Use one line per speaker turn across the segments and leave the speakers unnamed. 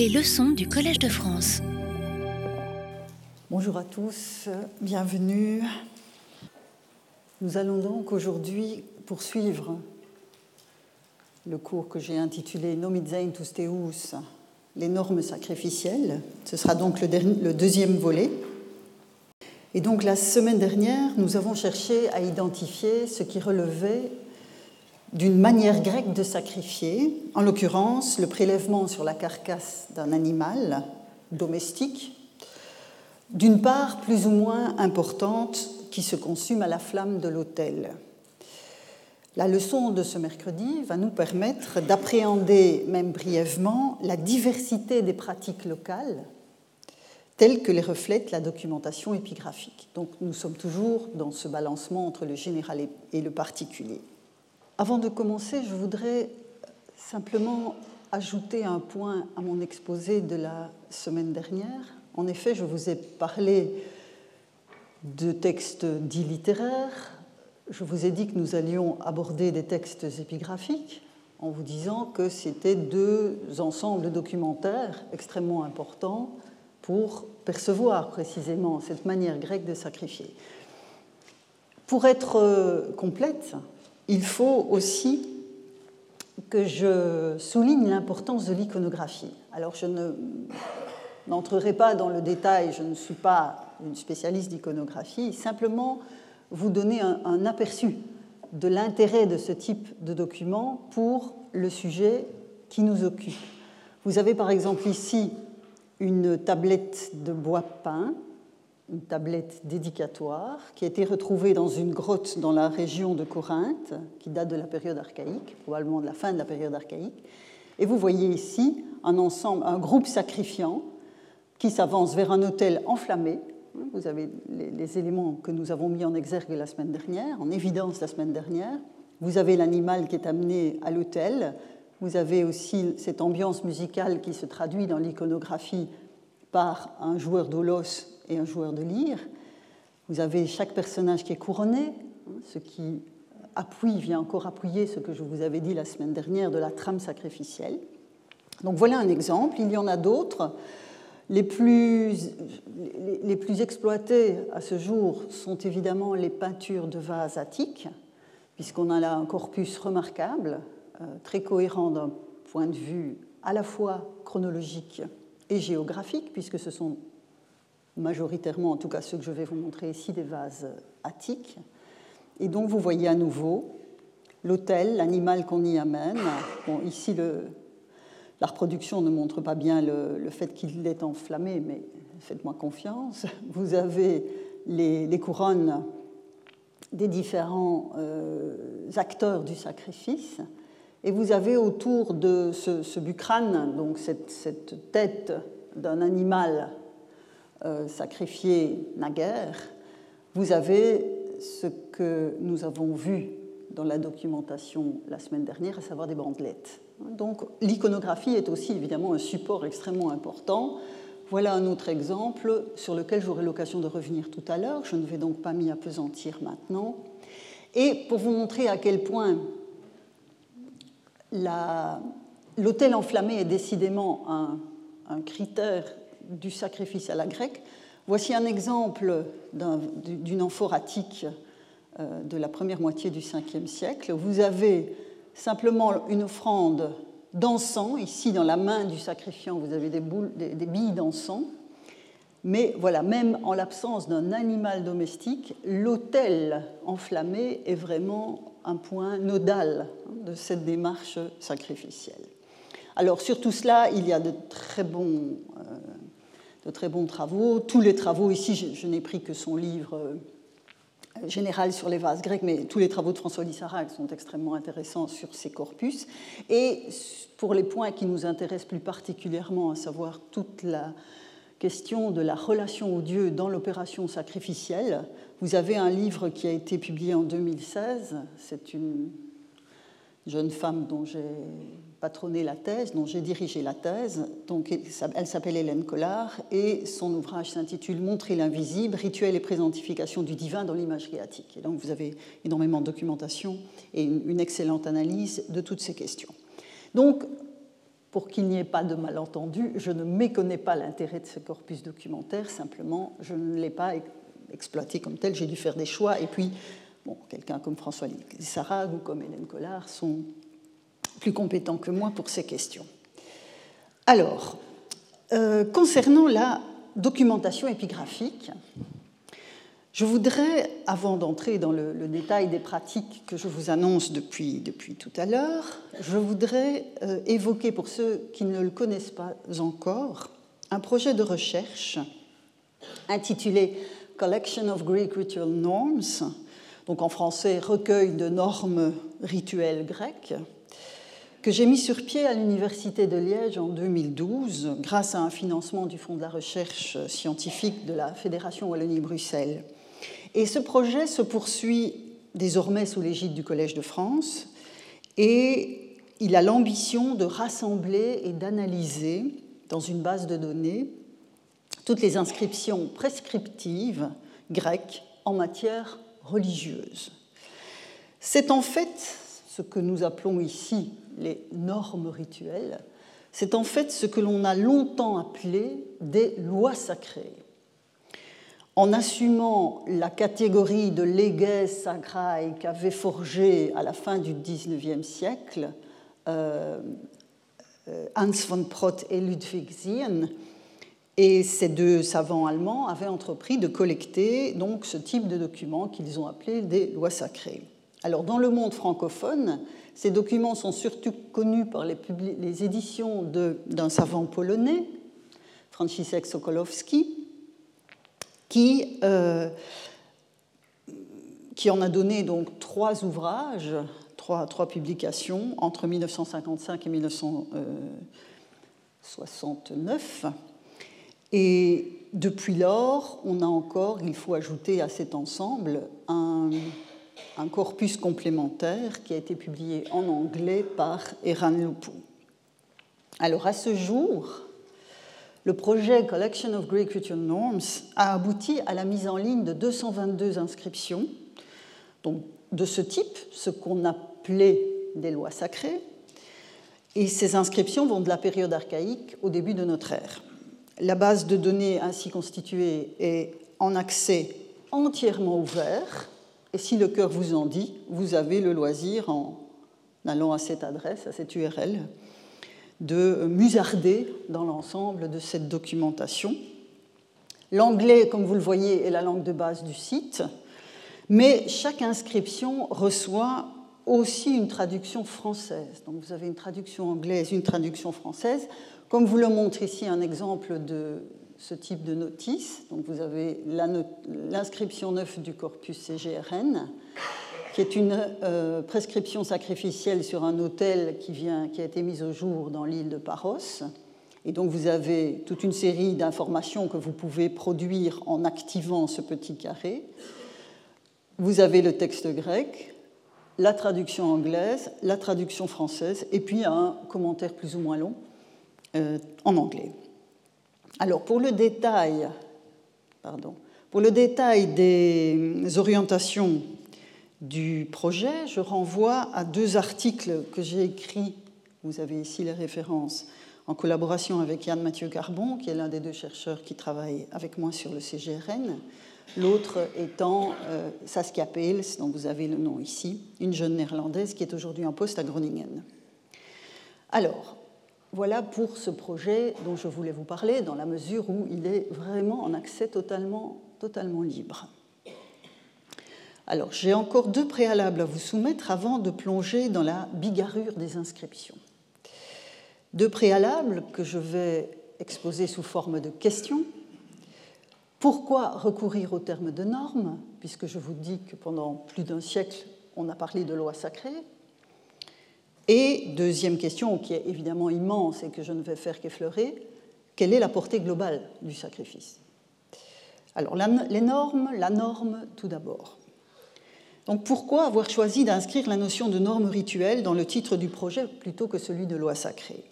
Les leçons du Collège de France.
Bonjour à tous, bienvenue. Nous allons donc aujourd'hui poursuivre le cours que j'ai intitulé Nomidzaintus Teus, les normes sacrificielles. Ce sera donc le deuxième volet. Et donc la semaine dernière, nous avons cherché à identifier ce qui relevait d'une manière grecque de sacrifier, en l'occurrence le prélèvement sur la carcasse d'un animal domestique, d'une part plus ou moins importante qui se consume à la flamme de l'autel. La leçon de ce mercredi va nous permettre d'appréhender, même brièvement, la diversité des pratiques locales telles que les reflète la documentation épigraphique. Donc nous sommes toujours dans ce balancement entre le général et le particulier. Avant de commencer, je voudrais simplement ajouter un point à mon exposé de la semaine dernière. En effet, je vous ai parlé de textes dits littéraires. Je vous ai dit que nous allions aborder des textes épigraphiques en vous disant que c'était deux ensembles documentaires extrêmement importants pour percevoir précisément cette manière grecque de sacrifier. Pour être euh, complète, il faut aussi que je souligne l'importance de l'iconographie. Alors je n'entrerai pas dans le détail, je ne suis pas une spécialiste d'iconographie, simplement vous donner un, un aperçu de l'intérêt de ce type de document pour le sujet qui nous occupe. Vous avez par exemple ici une tablette de bois peint une tablette dédicatoire qui a été retrouvée dans une grotte dans la région de Corinthe, qui date de la période archaïque, probablement de la fin de la période archaïque. Et vous voyez ici un ensemble, un groupe sacrifiant qui s'avance vers un autel enflammé. Vous avez les, éléments que nous avons mis en exergue la semaine dernière, en évidence la semaine dernière. Vous avez l'animal qui est amené à l'autel. Vous avez aussi cette ambiance musicale qui se traduit dans l'iconographie par un joueur d'olos et un joueur de lyre. Vous avez chaque personnage qui est couronné, ce qui appuie, vient encore appuyer ce que je vous avais dit la semaine dernière de la trame sacrificielle. Donc voilà un exemple, il y en a d'autres. Les plus, les plus exploités à ce jour sont évidemment les peintures de vases attiques, puisqu'on a là un corpus remarquable, euh, très cohérent d'un point de vue à la fois chronologique et géographique, puisque ce sont majoritairement, en tout cas ceux que je vais vous montrer ici, des vases attiques. Et donc vous voyez à nouveau l'autel, l'animal qu'on y amène. Ici, la reproduction ne montre pas bien le, fait qu'il est enflammé, mais faites-moi confiance. Vous avez les, couronnes des différents euh, acteurs du sacrifice. Et vous avez autour de ce, bucrane, donc cette tête d'un animal euh, sacrifié naguère, vous avez ce que nous avons vu dans la documentation la semaine dernière, à savoir des bandelettes. Donc l'iconographie est aussi évidemment un support extrêmement important. Voilà un autre exemple sur lequel j'aurai l'occasion de revenir tout à l'heure. Je ne vais donc pas m'y apesantir maintenant. Et pour vous montrer à quel point l'autel enflammé est décidément un critère du sacrifice à la grecque. Voici un exemple d'une amphoratique euh, de la première moitié du 5e siècle. Vous avez simplement une offrande d'encens. Ici, dans la main du sacrifiant, vous avez des, des, billes d'encens. Mais voilà, même en l'absence d'un animal domestique, l'autel enflammé est vraiment un point nodal de cette démarche sacrificielle. Alors sur tout cela, il y a de très bons euh, de très bons travaux. Tous les travaux, ici, je, n'ai pris que son livre euh, général sur les vases grecs, mais tous les travaux de François Lissarac sont extrêmement intéressants sur ces corpus. Et pour les points qui nous intéressent plus particulièrement, à savoir toute la question de la relation au Dieu dans l'opération sacrificielle, vous avez un livre qui a été publié en 2016. C'est une jeune femme dont j'ai patronné la thèse, dont j'ai dirigé la thèse. Donc, elle s'appelle Hélène Collard et son ouvrage s'intitule Montrer l'invisible, rituel et présentification du divin dans l'imagerie attique. Et donc vous avez énormément de documentation et une excellente analyse de toutes ces questions. Donc, pour qu'il n'y ait pas de malentendu, je ne méconnais pas l'intérêt de ce corpus documentaire, simplement je ne l'ai pas exploité comme tel, j'ai dû faire des choix. Et puis, bon, quelqu'un comme François Sarag ou comme Hélène Collard sont plus compétents que moi pour ces questions. Alors, euh, concernant la documentation épigraphique, je voudrais, avant d'entrer dans le, détail des pratiques que je vous annonce depuis, depuis tout à l'heure, je voudrais euh, évoquer pour ceux qui ne le connaissent pas encore un projet de recherche intitulé Collection of Greek Ritual Norms, donc en français recueil de normes rituelles grecques, que j'ai mis sur pied à l'Université de Liège en 2012 grâce à un financement du Fonds de la recherche scientifique de la Fédération Wallonie-Bruxelles. Et ce projet se poursuit désormais sous l'égide du Collège de France et il a l'ambition de rassembler et d'analyser dans une base de données toutes les inscriptions prescriptives grecques en matière religieuse. C'est en fait ce que nous appelons ici les normes rituelles, c'est en fait ce que l'on a longtemps appelé des lois sacrées en assumant la catégorie de leges sacrae qu'avait forgé à la fin du XIXe siècle euh, euh, Hans von Prott et Ludwig Zien, et ces deux savants allemands avaient entrepris de collecter donc ce type de documents qu'ils ont appelés des lois sacrées. Alors dans le monde francophone, ces documents sont surtout connus par les, éditions d'un savant polonais, Franciszek Sokolowski, qui, euh, qui en a donné donc trois ouvrages, trois, trois publications entre 1955 et 1969. Et depuis lors, on a encore, il faut ajouter à cet ensemble, un, un corpus complémentaire qui a été publié en anglais par Eran Lupu. Alors à ce jour, le projet Collection of Greek Ritual Norms a abouti à la mise en ligne de 222 inscriptions donc de ce type, ce qu'on appelait des lois sacrées. Et ces inscriptions vont de la période archaïque au début de notre ère. La base de données ainsi constituée est en accès entièrement ouvert. Et si le cœur vous en dit, vous avez le loisir, en allant à cette adresse, à cette URL, de musarder dans l'ensemble de cette documentation. L'anglais, comme vous le voyez, est la langue de base du site, mais chaque inscription reçoit aussi une traduction française. Donc vous avez une traduction anglaise, une traduction française. Comme vous le montre ici un exemple de ce type de notice, donc vous avez l'inscription neuve du corpus CGRN qui est une euh, prescription sacrificielle sur un autel qui a été mise au jour dans l'île de Paros. Et donc vous avez toute une série d'informations que vous pouvez produire en activant ce petit carré. Vous avez le texte grec, la traduction anglaise, la traduction française, et puis un commentaire plus ou moins long euh, en anglais. Alors pour le détail, pardon, pour le détail des orientations du projet, je renvoie à deux articles que j'ai écrits, vous avez ici les références, en collaboration avec Yann Mathieu Carbon, qui est l'un des deux chercheurs qui travaille avec moi sur le CGRN, l'autre étant euh, Saskia Peels, dont vous avez le nom ici, une jeune néerlandaise qui est aujourd'hui en poste à Groningen. Alors, voilà pour ce projet dont je voulais vous parler, dans la mesure où il est vraiment en accès totalement, totalement libre. Alors, j'ai encore deux préalables à vous soumettre avant de plonger dans la bigarrure des inscriptions. Deux préalables que je vais exposer sous forme de questions. Pourquoi recourir au terme de normes, puisque je vous dis que pendant plus d'un siècle, on a parlé de loi sacrée Et deuxième question, qui est évidemment immense et que je ne vais faire qu'effleurer, quelle est la portée globale du sacrifice? Alors, les normes, la norme tout d'abord. Donc pourquoi avoir choisi d'inscrire la notion de norme rituelle dans le titre du projet plutôt que celui de loi sacrée?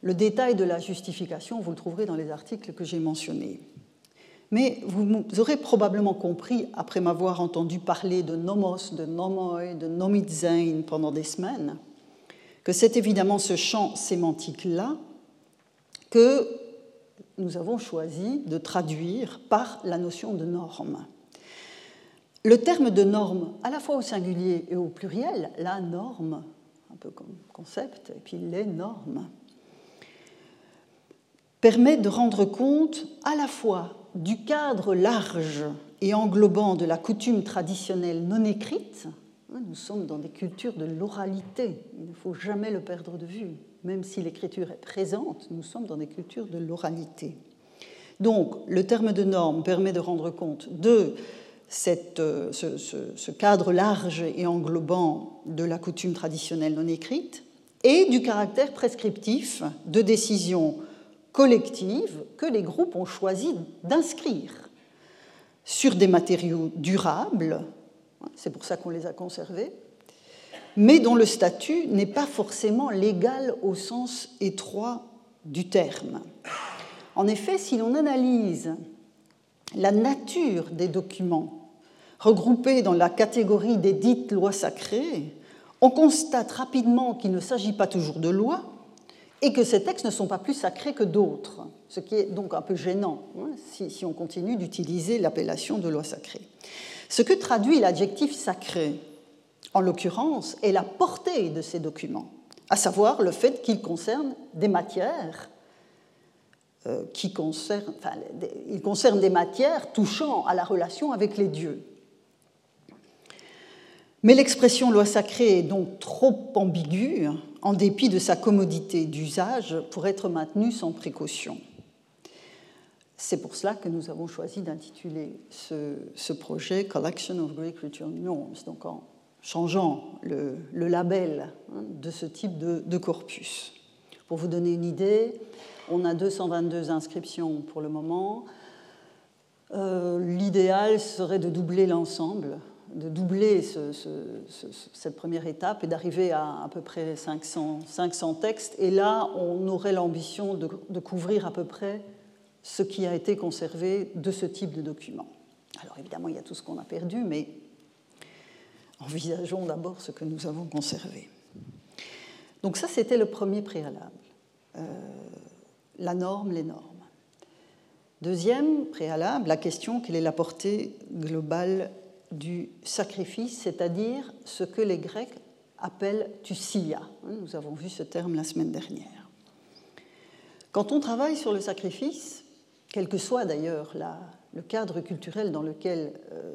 Le détail de la justification, vous le trouverez dans les articles que j'ai mentionnés. Mais vous aurez probablement compris, après m'avoir entendu parler de nomos, de nomoi, de nomitzein pendant des semaines, que c'est évidemment ce champ sémantique-là que nous avons choisi de traduire par la notion de norme. Le terme de norme, à la fois au singulier et au pluriel, la norme, un peu comme concept, et puis les normes, permet de rendre compte à la fois du cadre large et englobant de la coutume traditionnelle non écrite. Nous sommes dans des cultures de l'oralité, il ne faut jamais le perdre de vue. Même si l'écriture est présente, nous sommes dans des cultures de l'oralité. Donc, le terme de norme permet de rendre compte de euh, ce, cadre large et englobant de la coutume traditionnelle non écrite et du caractère prescriptif de décisions collectives que les groupes ont choisi d'inscrire sur des matériaux durables, c'est pour ça qu'on les a conservés, mais dont le statut n'est pas forcément légal au sens étroit du terme. En effet, si l'on analyse la nature des documents regroupés dans la catégorie des dites lois sacrées, on constate rapidement qu'il ne s'agit pas toujours de lois et que ces textes ne sont pas plus sacrés que d'autres, ce qui est donc un peu gênant hein, si, on continue d'utiliser l'appellation de loi sacrée. Ce que traduit l'adjectif sacré, en l'occurrence, est la portée de ces documents, à savoir le fait qu'ils concernent des matières euh, qui concernent, des matières touchant à la relation avec les dieux. Mais l'expression loi sacrée est donc trop ambiguë, en dépit de sa commodité d'usage, pour être maintenue sans précaution. C'est pour cela que nous avons choisi d'intituler ce, projet Collection of Greek Ritual Norms, donc en changeant le, label hein, de ce type de, corpus. Pour vous donner une idée, on a 222 inscriptions pour le moment. Euh, l'idéal serait de doubler l'ensemble de doubler cette première étape et d'arriver à à peu près 500, 500 textes. Et là, on aurait l'ambition de, couvrir à peu près ce qui a été conservé de ce type de document. Alors évidemment, il y a tout ce qu'on a perdu, mais envisageons d'abord ce que nous avons conservé. Donc ça, c'était le premier préalable. Euh, la norme, les normes. Deuxième préalable, la question quelle est la portée globale du sacrifice, c'est-à-dire ce que les Grecs appellent tusia. Nous avons vu ce terme la semaine dernière. Quand on travaille sur le sacrifice, quel que soit d'ailleurs le cadre culturel dans lequel euh,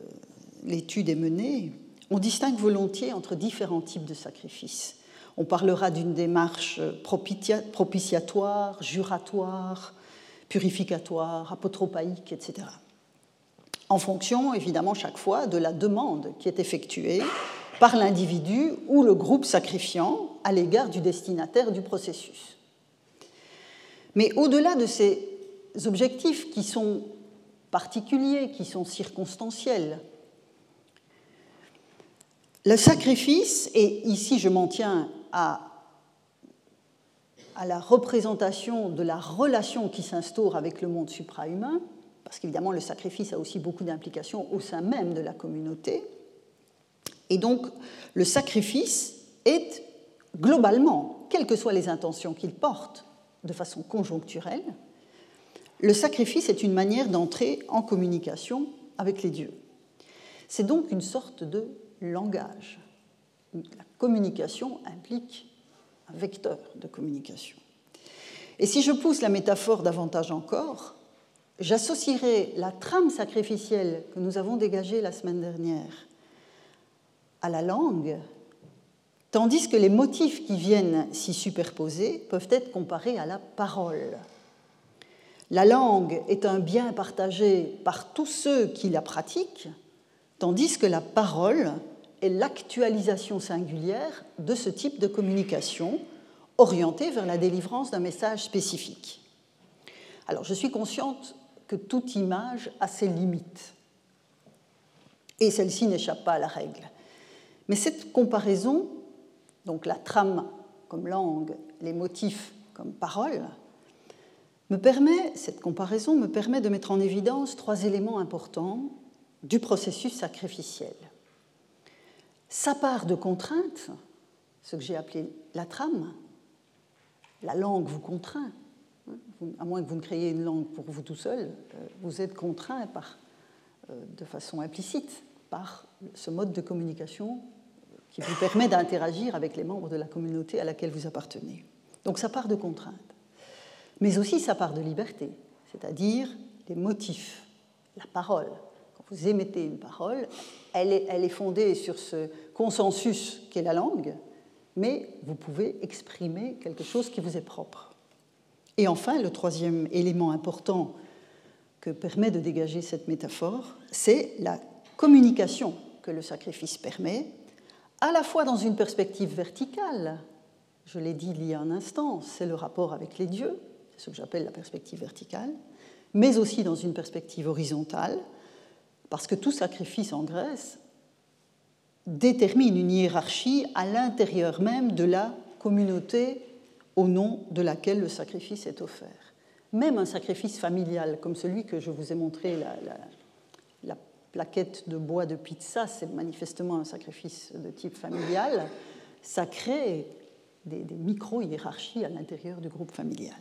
l'étude est menée, on distingue volontiers entre différents types de sacrifices. On parlera d'une démarche propitiatoire, juratoire, purificatoire, apotropaïque, etc en fonction évidemment chaque fois de la demande qui est effectuée par l'individu ou le groupe sacrifiant à l'égard du destinataire du processus. Mais au-delà de ces objectifs qui sont particuliers, qui sont circonstanciels, le sacrifice, et ici je m'en tiens à, la représentation de la relation qui s'instaure avec le monde suprahumain, parce qu'évidemment le sacrifice a aussi beaucoup d'implications au sein même de la communauté. Et donc le sacrifice est globalement, quelles que soient les intentions qu'il porte de façon conjoncturelle, le sacrifice est une manière d'entrer en communication avec les dieux. C'est donc une sorte de langage. La communication implique un vecteur de communication. Et si je pousse la métaphore davantage encore, j'associerai la trame sacrificielle que nous avons dégagée la semaine dernière à la langue, tandis que les motifs qui viennent s'y superposer peuvent être comparés à la parole. La langue est un bien partagé par tous ceux qui la pratiquent, tandis que la parole est l'actualisation singulière de ce type de communication orientée vers la délivrance d'un message spécifique. Alors je suis consciente que toute image a ses limites. Et celle-ci n'échappe pas à la règle. Mais cette comparaison, donc la trame comme langue, les motifs comme parole, me permet, cette comparaison me permet de mettre en évidence trois éléments importants du processus sacrificiel. Sa part de contrainte, ce que j'ai appelé la trame. La langue vous contraint. À moins que vous ne créiez une langue pour vous tout seul, euh, vous êtes contraint par, euh, de façon implicite par ce mode de communication qui vous permet d'interagir avec les membres de la communauté à laquelle vous appartenez. Donc ça part de contraintes. Mais aussi ça part de liberté, c'est-à-dire les motifs, la parole. Quand vous émettez une parole, elle est fondée sur ce consensus qu'est la langue, mais vous pouvez exprimer quelque chose qui vous est propre. Et enfin, le troisième élément important que permet de dégager cette métaphore, c'est la communication que le sacrifice permet, à la fois dans une perspective verticale, je l'ai dit il y a un instant, c'est le rapport avec les dieux, c'est ce que j'appelle la perspective verticale, mais aussi dans une perspective horizontale, parce que tout sacrifice en Grèce détermine une hiérarchie à l'intérieur même de la communauté au nom de laquelle le sacrifice est offert. Même un sacrifice familial, comme celui que je vous ai montré, la, la plaquette de bois de pizza, c'est manifestement un sacrifice de type familial, ça crée des, des micro-hiérarchies à l'intérieur du groupe familial.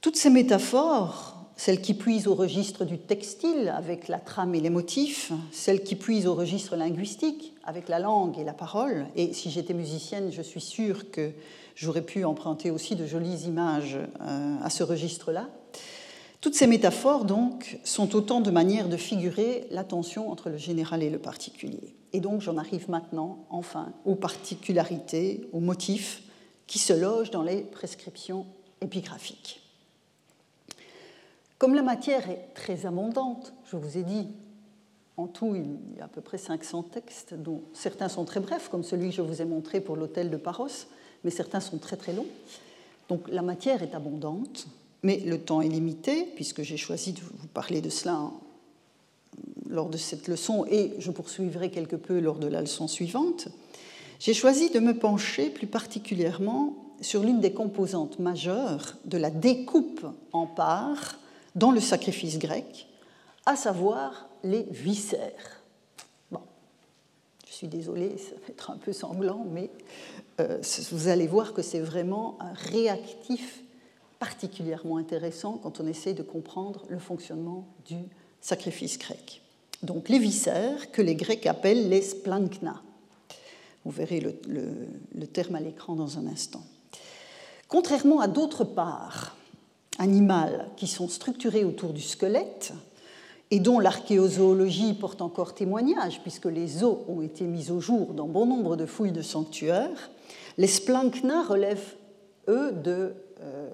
Toutes ces métaphores celles qui puisent au registre du textile avec la trame et les motifs, celles qui puisent au registre linguistique avec la langue et la parole. Et si j'étais musicienne, je suis sûre que j'aurais pu emprunter aussi de jolies images euh, à ce registre-là. Toutes ces métaphores, donc, sont autant de manières de figurer la tension entre le général et le particulier. Et donc, j'en arrive maintenant, enfin, aux particularités, aux motifs qui se logent dans les prescriptions épigraphiques. Comme la matière est très abondante, je vous ai dit, en tout, il y a à peu près 500 textes, dont certains sont très brefs, comme celui que je vous ai montré pour l'hôtel de Paros, mais certains sont très très longs. Donc la matière est abondante, mais le temps est limité, puisque j'ai choisi de vous parler de cela lors de cette leçon, et je poursuivrai quelque peu lors de la leçon suivante. J'ai choisi de me pencher plus particulièrement sur l'une des composantes majeures de la découpe en parts dans le sacrifice grec, à savoir les viscères. Bon, je suis désolée, ça va être un peu sanglant, mais euh, vous allez voir que c'est vraiment un réactif particulièrement intéressant quand on essaie de comprendre le fonctionnement du sacrifice grec. Donc les viscères que les Grecs appellent les splankna. Vous verrez le, le terme à l'écran dans un instant. Contrairement à d'autres parts animales qui sont structurées autour du squelette et dont l'archéozoologie porte encore témoignage, puisque les os ont été mis au jour dans bon nombre de fouilles de sanctuaires, les splankna relèvent, eux, de, euh,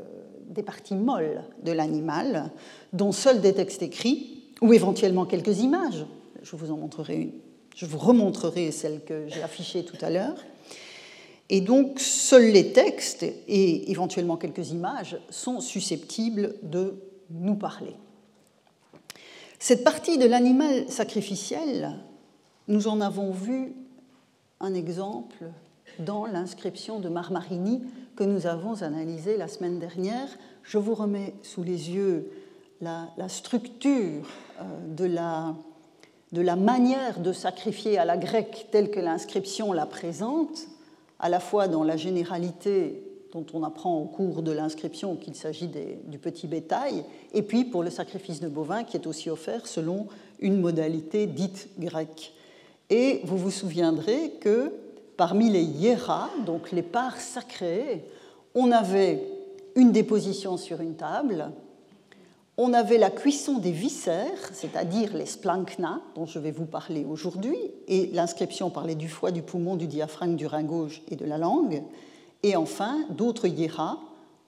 des parties molles de l'animal, dont seuls des textes écrits, ou éventuellement quelques images. Je vous en montrerai une. Je vous remontrerai celle que j'ai affichée tout à l'heure et donc, seuls les textes et éventuellement quelques images sont susceptibles de nous parler. Cette partie de l'animal sacrificiel, nous en avons vu un exemple dans l'inscription de Marmarini que nous avons analysée la semaine dernière. Je vous remets sous les yeux la, structure euh, de la, de la manière de sacrifier à la grecque telle que l'inscription la présente à la fois dans la généralité dont on apprend au cours de l'inscription qu'il s'agit du petit bétail, et puis pour le sacrifice de bovin qui est aussi offert selon une modalité dite grecque. Et vous vous souviendrez que parmi les hiéras, donc les parts sacrées, on avait une déposition sur une table, on avait la cuisson des viscères, c'est-à-dire les splankna, dont je vais vous parler aujourd'hui, et l'inscription parlait du foie, du poumon, du diaphragme, du rein gauche et de la langue. Et enfin, d'autres hieras,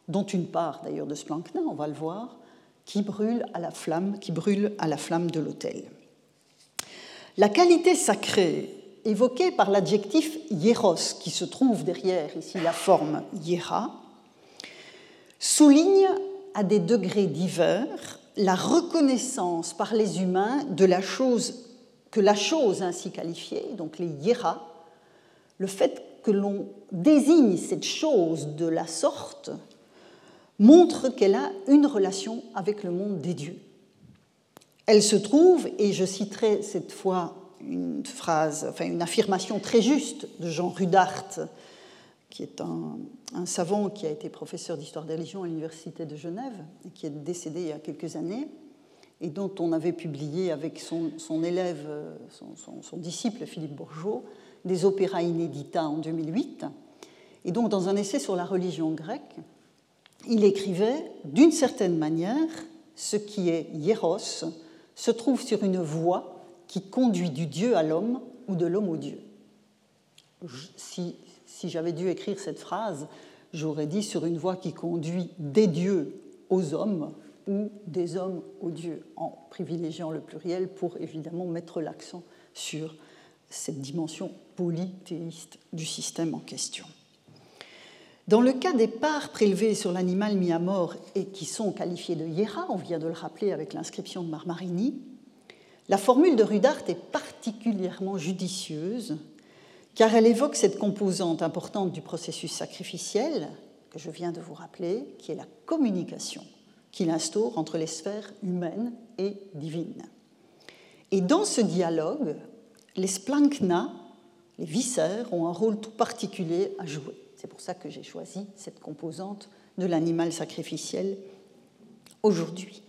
dont une part d'ailleurs de splankna, on va le voir, qui brûlent à la flamme, qui à la flamme de l'autel. La qualité sacrée évoquée par l'adjectif hieros, qui se trouve derrière ici la forme hiera, souligne à des degrés divers la reconnaissance par les humains de la chose que la chose ainsi qualifiée, donc les hiéras, le fait que l'on désigne cette chose de la sorte montre qu'elle a une relation avec le monde des dieux. Elle se trouve, et je citerai cette fois une phrase, enfin une affirmation très juste de Jean Rudart, qui est un, savant qui a été professeur d'histoire des religions à l'Université de Genève et qui est décédé il y a quelques années, et dont on avait publié avec son, élève, son, son, disciple Philippe Bourgeot, des opéras inédita en 2008. Et donc, dans un essai sur la religion grecque, il écrivait D'une certaine manière, ce qui est hieros se trouve sur une voie qui conduit du Dieu à l'homme ou de l'homme au Dieu. Si, si j'avais dû écrire cette phrase, j'aurais dit sur une voie qui conduit des dieux aux hommes ou des hommes aux dieux, en privilégiant le pluriel pour évidemment mettre l'accent sur cette dimension polythéiste du système en question. Dans le cas des parts prélevées sur l'animal mis à mort et qui sont qualifiées de hiera, on vient de le rappeler avec l'inscription de Marmarini, la formule de Rudart est particulièrement judicieuse car elle évoque cette composante importante du processus sacrificiel que je viens de vous rappeler, qui est la communication qu'il instaure entre les sphères humaines et divines. Et dans ce dialogue, les splankna, les viscères, ont un rôle tout particulier à jouer. C'est pour ça que j'ai choisi cette composante de l'animal sacrificiel aujourd'hui.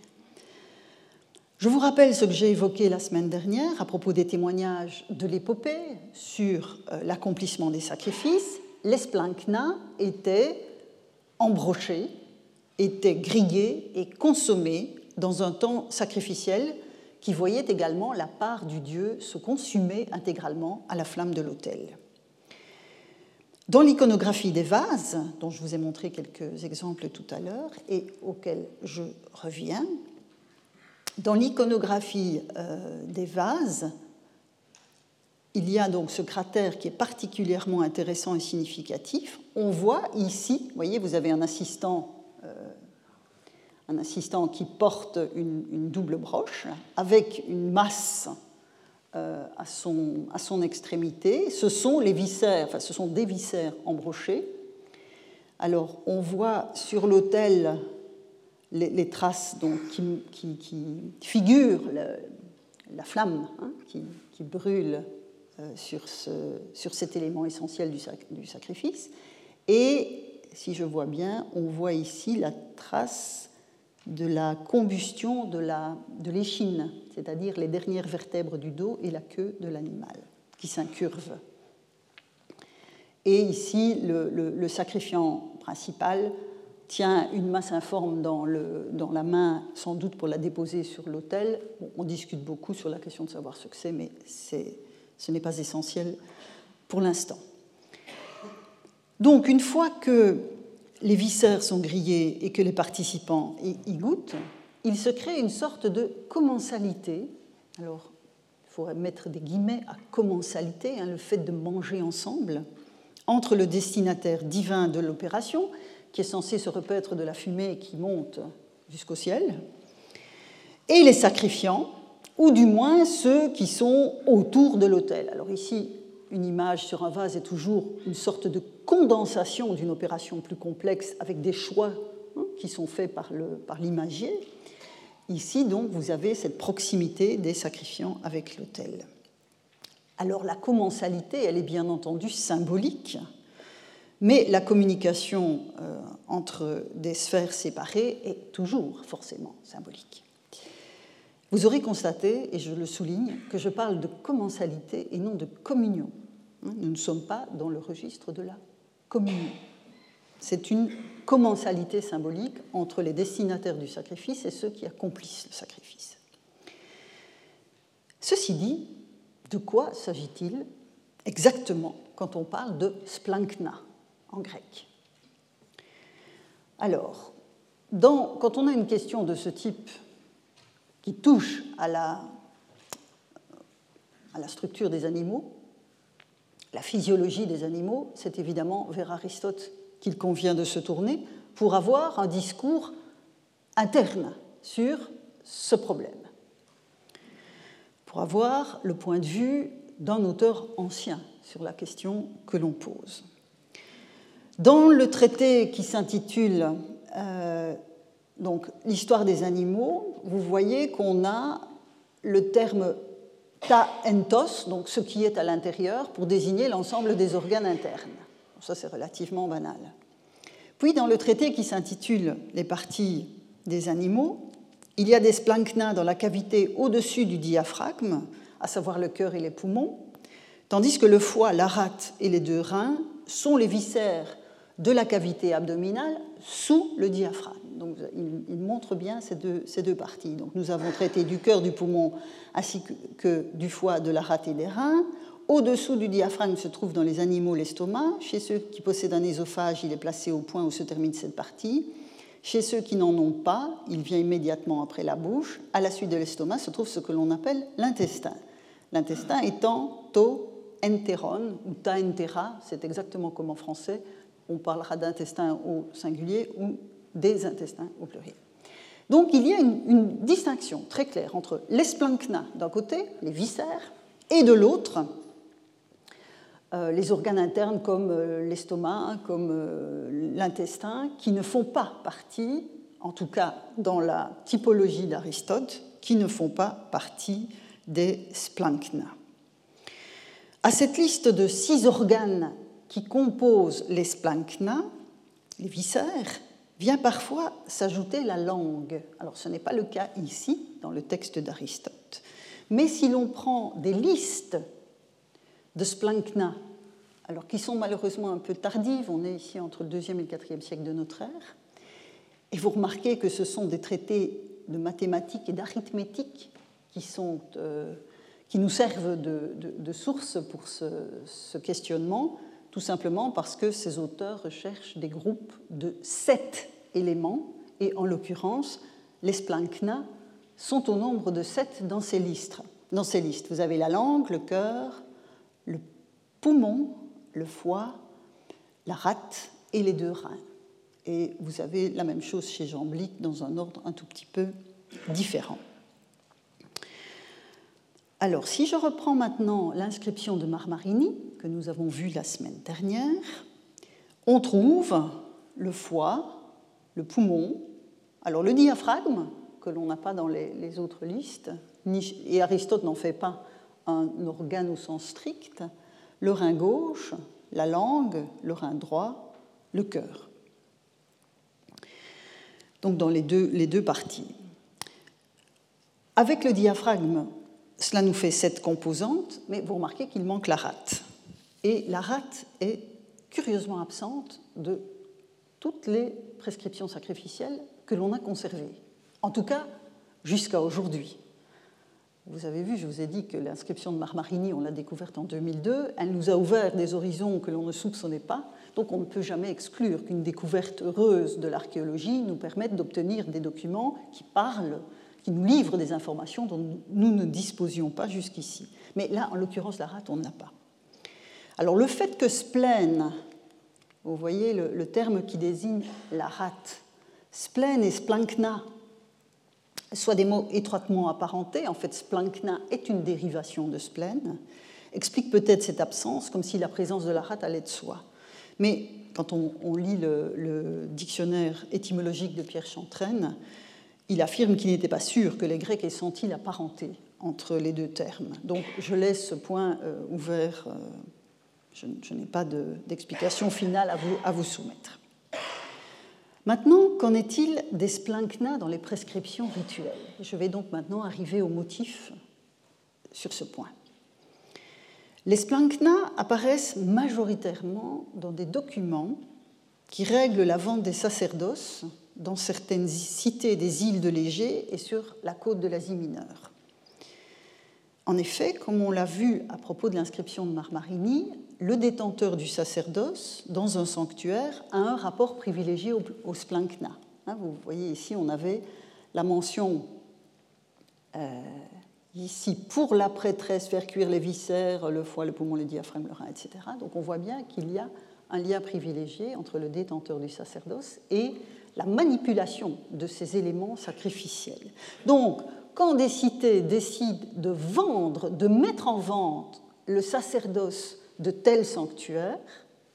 Je vous rappelle ce que j'ai évoqué la semaine dernière à propos des témoignages de l'épopée sur euh, l'accomplissement des sacrifices. Les splankna étaient embrochés, étaient grillés et consommés dans un temps sacrificiel qui voyait également la part du Dieu se consumer intégralement à la flamme de l'autel. Dans l'iconographie des vases, dont je vous ai montré quelques exemples tout à l'heure et auxquels je reviens, dans l'iconographie euh, des vases, il y a donc ce cratère qui est particulièrement intéressant et significatif. On voit ici, vous voyez, vous avez un assistant, euh, un assistant qui porte une, double broche avec une masse euh, à, son, extrémité. Ce sont les viscères, ce sont des viscères embrochés. Alors on voit sur l'autel les, traces donc, qui, figurent la flamme hein, qui, brûle euh, sur, ce, sur, cet élément essentiel du, sacrifice. Et si je vois bien, on voit ici la trace de la combustion de l'échine, c'est-à-dire les dernières vertèbres du dos et la queue de l'animal, qui s'incurvent. Et ici, le, sacrifiant principal tient une masse informe dans, la main, sans doute pour la déposer sur l'autel. on discute beaucoup sur la question de savoir ce que c'est, mais ce n'est pas essentiel pour l'instant. Donc, une fois que les viscères sont grillés et que les participants y goûtent, il se crée une sorte de commensalité. Alors, il faudrait mettre des guillemets à commensalité, hein, le fait de manger ensemble, entre le destinataire divin de l'opération, qui est censé se repaître de la fumée qui monte jusqu'au ciel, et les sacrifiants, ou du moins ceux qui sont autour de l'autel. Alors ici, une image sur un vase est toujours une sorte de condensation d'une opération plus complexe avec des choix hein, qui sont faits par l'imagier. Ici, donc, vous avez cette proximité des sacrifiants avec l'autel. Alors la commensalité, elle est bien entendu symbolique, mais la communication euh, entre des sphères séparées est toujours forcément symbolique. Vous aurez constaté, et je le souligne, que je parle de commensalité et non de communion. Hein, nous ne sommes pas dans le registre de la communion. C'est une commensalité symbolique entre les destinataires du sacrifice et ceux qui accomplissent le sacrifice. Ceci dit, de quoi s'agit-il exactement quand on parle de splankna? En grec Alors, quand on a une question de ce type qui touche la, à la structure des animaux, la physiologie des animaux, c'est évidemment vers Aristote qu'il convient de se tourner pour avoir un discours interne sur ce problème, pour avoir le point de vue d'un auteur ancien sur la question que l'on pose. Dans le traité qui s'intitule euh, l'histoire des animaux, vous voyez qu'on a le terme ta entos, donc ce qui est à l'intérieur, pour désigner l'ensemble des organes internes. Ça, c'est relativement banal. Puis, dans le traité qui s'intitule Les parties des animaux, il y a des splanchna dans la cavité au-dessus du diaphragme, à savoir le cœur et les poumons, tandis que le foie, la rate et les deux reins sont les viscères de la cavité abdominale sous le diaphragme. Donc, il, montre bien ces deux, parties. Donc, nous avons traité du cœur, du poumon, ainsi que, du foie, de la rate et des reins. Au-dessous du diaphragme se trouve dans les animaux l'estomac. Chez ceux qui possèdent un ésophage, il est placé au point où se termine cette partie. Chez ceux qui n'en ont pas, il vient immédiatement après la bouche. À la suite de l'estomac se trouve ce que l'on appelle l'intestin. L'intestin étant to enteron ou ta entera, c'est exactement comme en français, on parlera d'intestin au singulier ou des intestins au pluriel. Donc il y a une, distinction très claire entre l'esplanchna d'un côté, les viscères, et de l'autre, euh, les organes internes comme euh, l'estomac, comme euh, l'intestin, qui ne font pas partie, en tout cas dans la typologie d'Aristote, qui ne font pas partie des splanchna. À cette liste de six organes qui composent les splanchna, les viscères, vient parfois s'ajouter la langue. Alors ce n'est pas le cas ici, dans le texte d'Aristote. Mais si l'on prend des listes de splanchna, alors qui sont malheureusement un peu tardives, on est ici entre le 2e et le 4e siècle de notre ère, et vous remarquez que ce sont des traités de mathématiques et d'arithmétique qui, euh, qui nous servent de, source pour ce questionnement, tout simplement parce que ces auteurs recherchent des groupes de sept éléments, et en l'occurrence, les splanchna sont au nombre de sept dans ces listes. Dans ces listes, vous avez la langue, le cœur, le poumon, le foie, la rate et les deux reins. Et vous avez la même chose chez Jean Blic dans un ordre un tout petit peu différent. Alors, si je reprends maintenant l'inscription de Marmarini, que nous avons vue la semaine dernière, on trouve le foie, le poumon, alors le diaphragme, que l'on n'a pas dans les, autres listes, et Aristote n'en fait pas un organe au sens strict, le rein gauche, la langue, le rein droit, le cœur. Donc dans les deux, les deux parties. Avec le diaphragme, cela nous fait sept composantes, mais vous remarquez qu'il manque la rate. Et la rate est curieusement absente de toutes les prescriptions sacrificielles que l'on a conservées. En tout cas, jusqu'à aujourd'hui. Vous avez vu, je vous ai dit que l'inscription de Marmarini, on l'a découverte en 2002. Elle nous a ouvert des horizons que l'on ne soupçonnait pas. Donc on ne peut jamais exclure qu'une découverte heureuse de l'archéologie nous permette d'obtenir des documents qui parlent qui nous livre des informations dont nous ne disposions pas jusqu'ici. Mais là, en l'occurrence, la rate, on n'a pas. Alors le fait que splène, vous voyez le, terme qui désigne la rate, splène et splanchna, soient des mots étroitement apparentés, en fait splanchna est une dérivation de splène, explique peut-être cette absence, comme si la présence de la rate allait de soi. Mais quand on, lit le, le, dictionnaire étymologique de Pierre Chantraine, il affirme qu'il n'était pas sûr que les Grecs aient senti la parenté entre les deux termes. Donc je laisse ce point euh, ouvert. Euh, je, n'ai pas d'explication finale à vous, soumettre. Maintenant, qu'en est-il des splanchna dans les prescriptions rituelles? Je vais donc maintenant arriver au motif sur ce point. Les splanchna apparaissent majoritairement dans des documents qui règlent la vente des sacerdoces dans certaines cités des îles de l'Égée et sur la côte de l'Asie mineure. En effet, comme on l'a vu à propos de l'inscription de Marmarini, le détenteur du sacerdoce dans un sanctuaire a un rapport privilégié au, splanchna. Hein, vous voyez ici, on avait la mention euh, ici pour la prêtresse faire cuire les viscères, le foie, le poumon, le diaphragme, le rein, etc. Donc on voit bien qu'il y a un lien privilégié entre le détenteur du sacerdoce et la manipulation de ces éléments sacrificiels. Donc, quand des cités décident de vendre, de mettre en vente le sacerdoce de tel sanctuaire,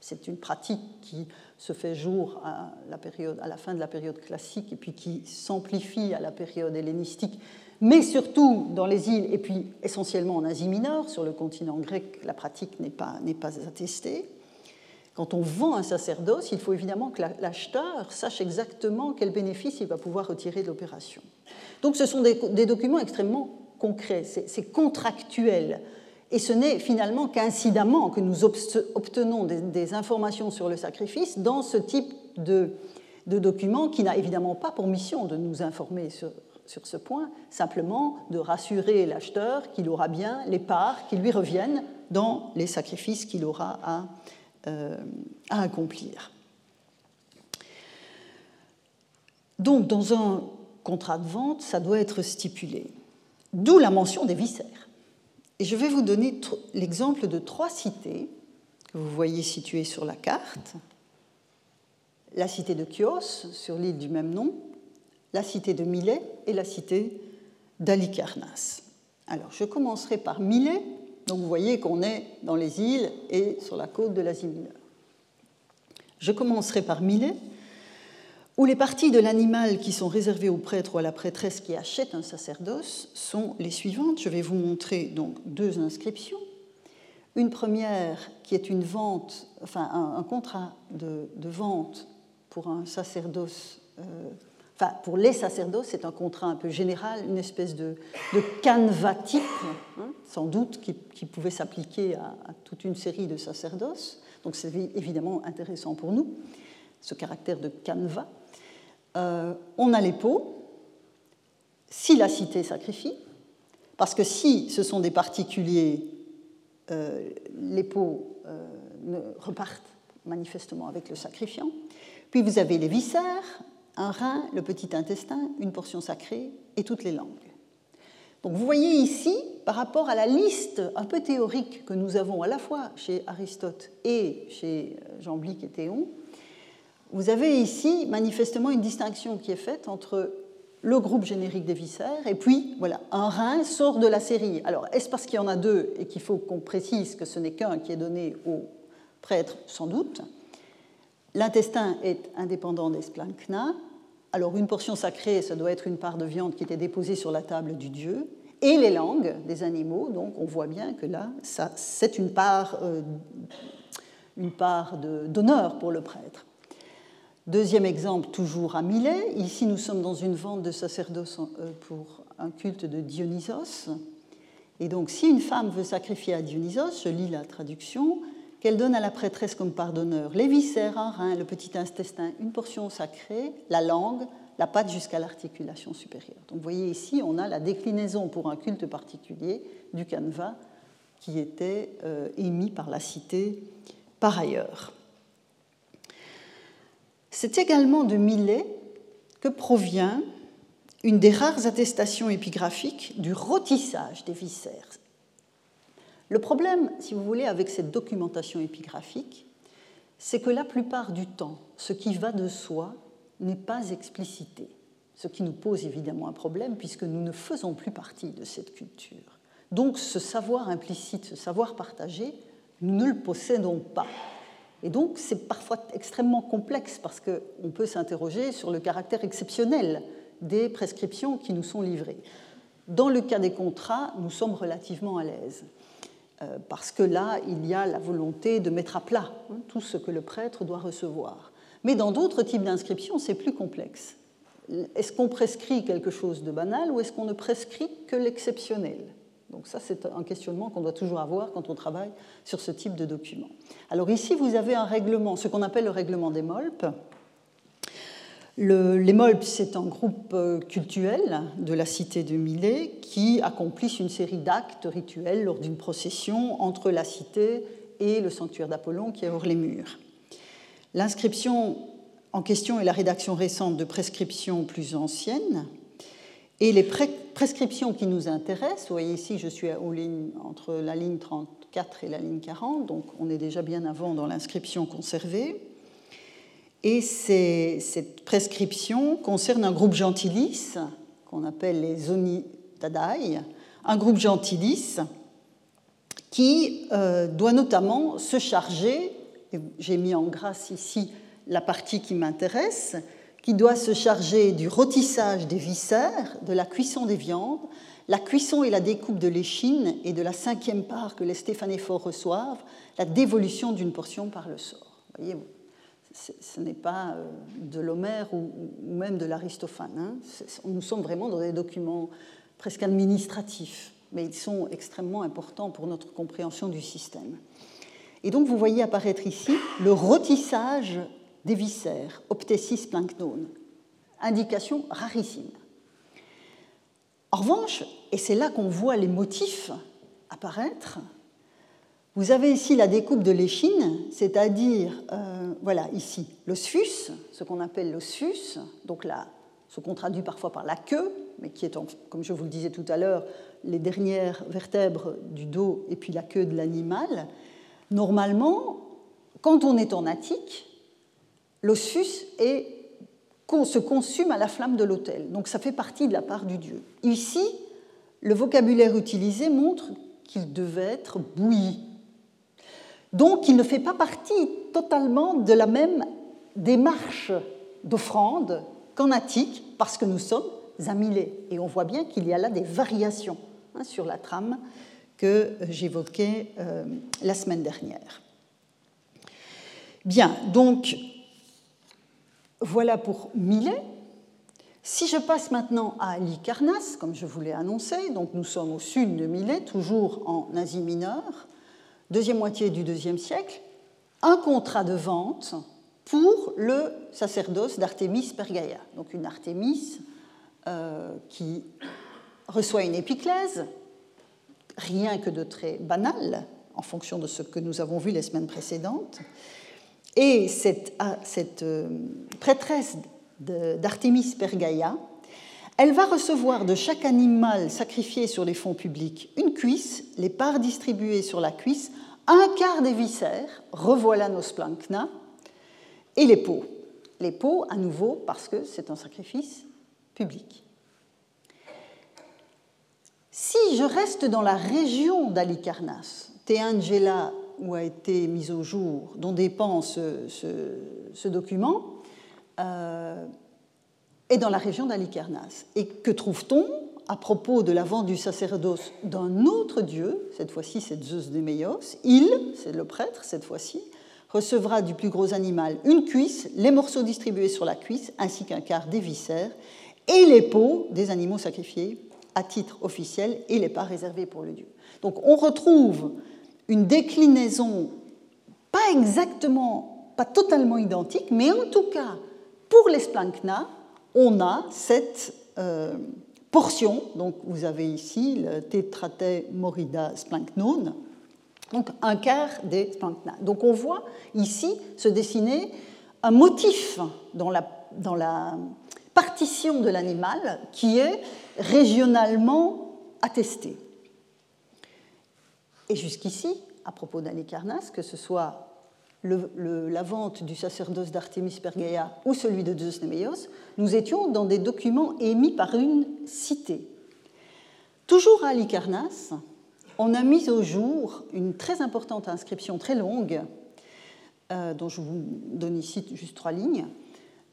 c'est une pratique qui se fait jour à la, période, à la fin de la période classique et puis qui s'amplifie à la période hellénistique, mais surtout dans les îles et puis essentiellement en Asie mineure, sur le continent grec, la pratique n'est pas, pas attestée. Quand on vend un sacerdoce, il faut évidemment que l'acheteur sache exactement quel bénéfice il va pouvoir retirer de l'opération. Donc ce sont des, documents extrêmement concrets, c'est contractuel. Et ce n'est finalement qu'incidemment que nous obtenons des, informations sur le sacrifice dans ce type de, document qui n'a évidemment pas pour mission de nous informer sur, ce point, simplement de rassurer l'acheteur qu'il aura bien les parts qui lui reviennent dans les sacrifices qu'il aura à, à accomplir. Donc, dans un contrat de vente, ça doit être stipulé. D'où la mention des viscères. Et je vais vous donner l'exemple de trois cités que vous voyez situées sur la carte. La cité de Chios, sur l'île du même nom, la cité de Milet et la cité d'Alicarnas. Alors, je commencerai par Milet. Donc, vous voyez qu'on est dans les îles et sur la côte de l'Asie mineure. Je commencerai par Milet, où les parties de l'animal qui sont réservées au prêtre ou à la prêtresse qui achètent un sacerdoce sont les suivantes. Je vais vous montrer donc deux inscriptions. Une première qui est une vente, enfin un, contrat de, vente pour un sacerdoce, euh, pour les sacerdoces, c'est un contrat un peu général, une espèce de, de canevas type, hein, sans doute, qui, pouvait s'appliquer à, toute une série de sacerdoces. Donc c'est évidemment intéressant pour nous, ce caractère de canevas. Euh, on a les pots, si la cité sacrifie, parce que si ce sont des particuliers, euh, les pots euh, repartent manifestement avec le sacrifiant. Puis vous avez les viscères, un rein, le petit intestin, une portion sacrée et toutes les langues. Donc vous voyez ici, par rapport à la liste un peu théorique que nous avons à la fois chez Aristote et chez Jean Blic et Théon, vous avez ici manifestement une distinction qui est faite entre le groupe générique des viscères et puis voilà, un rein sort de la série. Alors est-ce parce qu'il y en a deux et qu'il faut qu'on précise que ce n'est qu'un qui est donné au prêtre? Sans doute. L'intestin est indépendant des splanchna. Alors une portion sacrée, ça doit être une part de viande qui était déposée sur la table du dieu. Et les langues des animaux, donc on voit bien que là, c'est une part, euh, une part d'honneur pour le prêtre. Deuxième exemple, toujours à Milet. Ici, nous sommes dans une vente de sacerdoce euh, pour un culte de Dionysos. Et donc, si une femme veut sacrifier à Dionysos, je lis la traduction, qu'elle donne à la prêtresse comme pardonneur les viscères, un rein, le petit intestin, une portion sacrée, la langue, la patte jusqu'à l'articulation supérieure. Donc, vous voyez ici, on a la déclinaison pour un culte particulier du canevas qui était euh, émis par la cité par ailleurs. C'est également de Millet que provient une des rares attestations épigraphiques du rôtissage des viscères. Le problème, si vous voulez, avec cette documentation épigraphique, c'est que la plupart du temps, ce qui va de soi n'est pas explicité, ce qui nous pose évidemment un problème puisque nous ne faisons plus partie de cette culture. Donc ce savoir implicite, ce savoir partagé, nous ne le possédons pas. Et donc, c'est parfois extrêmement complexe parce qu'on peut s'interroger sur le caractère exceptionnel des prescriptions qui nous sont livrées. Dans le cas des contrats, nous sommes relativement à l'aise parce que là, il y a la volonté de mettre à plat hein, tout ce que le prêtre doit recevoir. Mais dans d'autres types d'inscriptions, c'est plus complexe. Est-ce qu'on prescrit quelque chose de banal ou est-ce qu'on ne prescrit que l'exceptionnel? Donc ça, c'est un questionnement qu'on doit toujours avoir quand on travaille sur ce type de document. Alors ici, vous avez un règlement, ce qu'on appelle le règlement des MOLP. Les MOLP, c'est un groupe euh, cultuel de la cité de Milet qui accomplissent une série d'actes rituels lors d'une procession entre la cité et le sanctuaire d'Apollon qui est hors les murs. L'inscription en question est la rédaction récente de prescriptions plus anciennes, et les prescriptions qui nous intéressent, vous voyez ici, je suis entre la ligne 34 et la ligne 40, donc on est déjà bien avant dans l'inscription conservée. Et cette prescription concerne un groupe gentilis, qu'on appelle les Zonitadai, un groupe gentilis qui euh, doit notamment se charger, j'ai mis en grâce ici la partie qui m'intéresse, qui doit se charger du rôtissage des viscères, de la cuisson des viandes, la cuisson et la découpe de l'échine et de la cinquième part que les stéphanéphores reçoivent, la dévolution d'une portion par le sort. Vous voyez, ce n'est pas euh, de l'Homère ou même de l'Aristophane. Hein. Nous sommes vraiment dans des documents presque administratifs, mais ils sont extrêmement importants pour notre compréhension du système. Et donc vous voyez apparaître ici le rôtissage des viscères, optesis planknone, indication rarissime. En revanche, et c'est là qu'on voit les motifs apparaître, vous avez ici la découpe de l'échine, c'est-à-dire, euh, voilà, ici, l'ossus, ce qu'on appelle l'ossus, donc là, ce qu'on traduit parfois par la queue, mais qui est, comme je vous le disais tout à l'heure, les dernières vertèbres du dos et puis la queue de l'animal. Normalement, quand on est en attique, l'ossus se consume à la flamme de l'autel. Donc ça fait partie de la part du dieu. Ici, le vocabulaire utilisé montre qu'il devait être bouilli. Donc il ne fait pas partie totalement de la même démarche d'offrande qu'en Attique, parce que nous sommes à Et on voit bien qu'il y a là des variations hein, sur la trame que j'évoquais euh, la semaine dernière. Bien, donc voilà pour Millet. Si je passe maintenant à Lycarnas, comme je vous l'ai annoncé, donc nous sommes au sud de Milet, toujours en Asie mineure, deuxième moitié du deuxième siècle, un contrat de vente pour le sacerdoce d'Artémis Pergaia. Donc une Artémis euh, qui reçoit une épiclèse, rien que de très banal, en fonction de ce que nous avons vu les semaines précédentes, et cette, ah, euh, prêtresse d'Artémis Pergaia, elle va recevoir de chaque animal sacrifié sur les fonds publics une cuisse, les parts distribuées sur la cuisse, un quart des viscères, revoilà nos splankna, et les peaux. Les peaux, à nouveau, parce que c'est un sacrifice public. Si je reste dans la région d'Alicarnas, Teangela où a été mis au jour, dont dépend ce, document, euh, est dans la région d'Alicarnas. Et que trouve-t-on à propos de la vente du sacerdoce d'un autre dieu, cette fois-ci c'est Zeus Déméos, il, c'est le prêtre cette fois-ci, recevra du plus gros animal une cuisse, les morceaux distribués sur la cuisse, ainsi qu'un quart des viscères, et les peaux des animaux sacrifiés à titre officiel et les pas réservés pour le dieu. Donc on retrouve une déclinaison pas exactement, pas totalement identique, mais en tout cas, pour les splankna, on a cette euh, portion. Donc vous avez ici le Tetrate morida donc un quart des splankna. Donc on voit ici se dessiner un motif dans la, dans la partition de l'animal qui est régionalement attesté. Et jusqu'ici, à propos d'Alicarnas, que ce soit la vente du sacerdoce d'Artémis Pergaea ou celui de Zeus Neméos, nous étions dans des documents émis par une cité. Toujours à Alicarnas, on a mis au jour une très importante inscription très longue, euh, dont je vous donne ici juste trois lignes,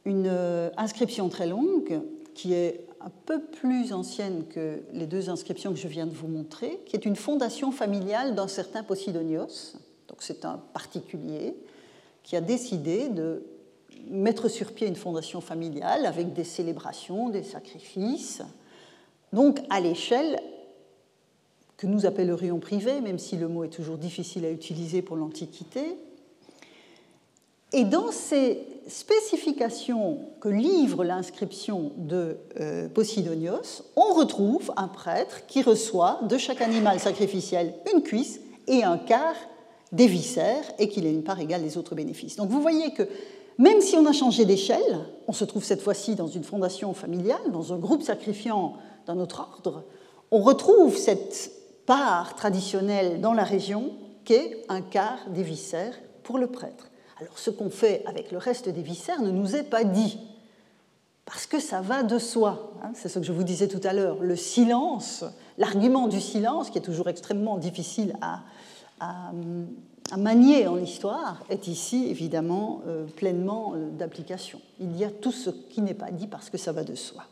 une euh, inscription très longue qui est un peu plus ancienne que les deux inscriptions que je viens de vous montrer, qui est une fondation familiale d'un certain Posidonios. C'est un particulier qui a décidé de mettre sur pied une fondation familiale avec des célébrations, des sacrifices, donc à l'échelle que nous appellerions privée, même si le mot est toujours difficile à utiliser pour l'Antiquité, et dans ces spécifications que livre l'inscription de euh, Posidonios, on retrouve un prêtre qui reçoit de chaque animal sacrificiel une cuisse et un quart des viscères et qu'il ait une part égale des autres bénéfices. Donc vous voyez que même si on a changé d'échelle, on se trouve cette fois-ci dans une fondation familiale, dans un groupe sacrifiant d'un autre ordre, on retrouve cette part traditionnelle dans la région qu'est un quart des viscères pour le prêtre. Alors ce qu'on fait avec le reste des viscères ne nous est pas dit, parce que ça va de soi. Hein. C'est ce que je vous disais tout à l'heure. Le silence, l'argument du silence, qui est toujours extrêmement difficile à, à manier en histoire est ici évidemment euh, pleinement euh, d'application. Il y a tout ce qui n'est pas dit parce que ça va de soi.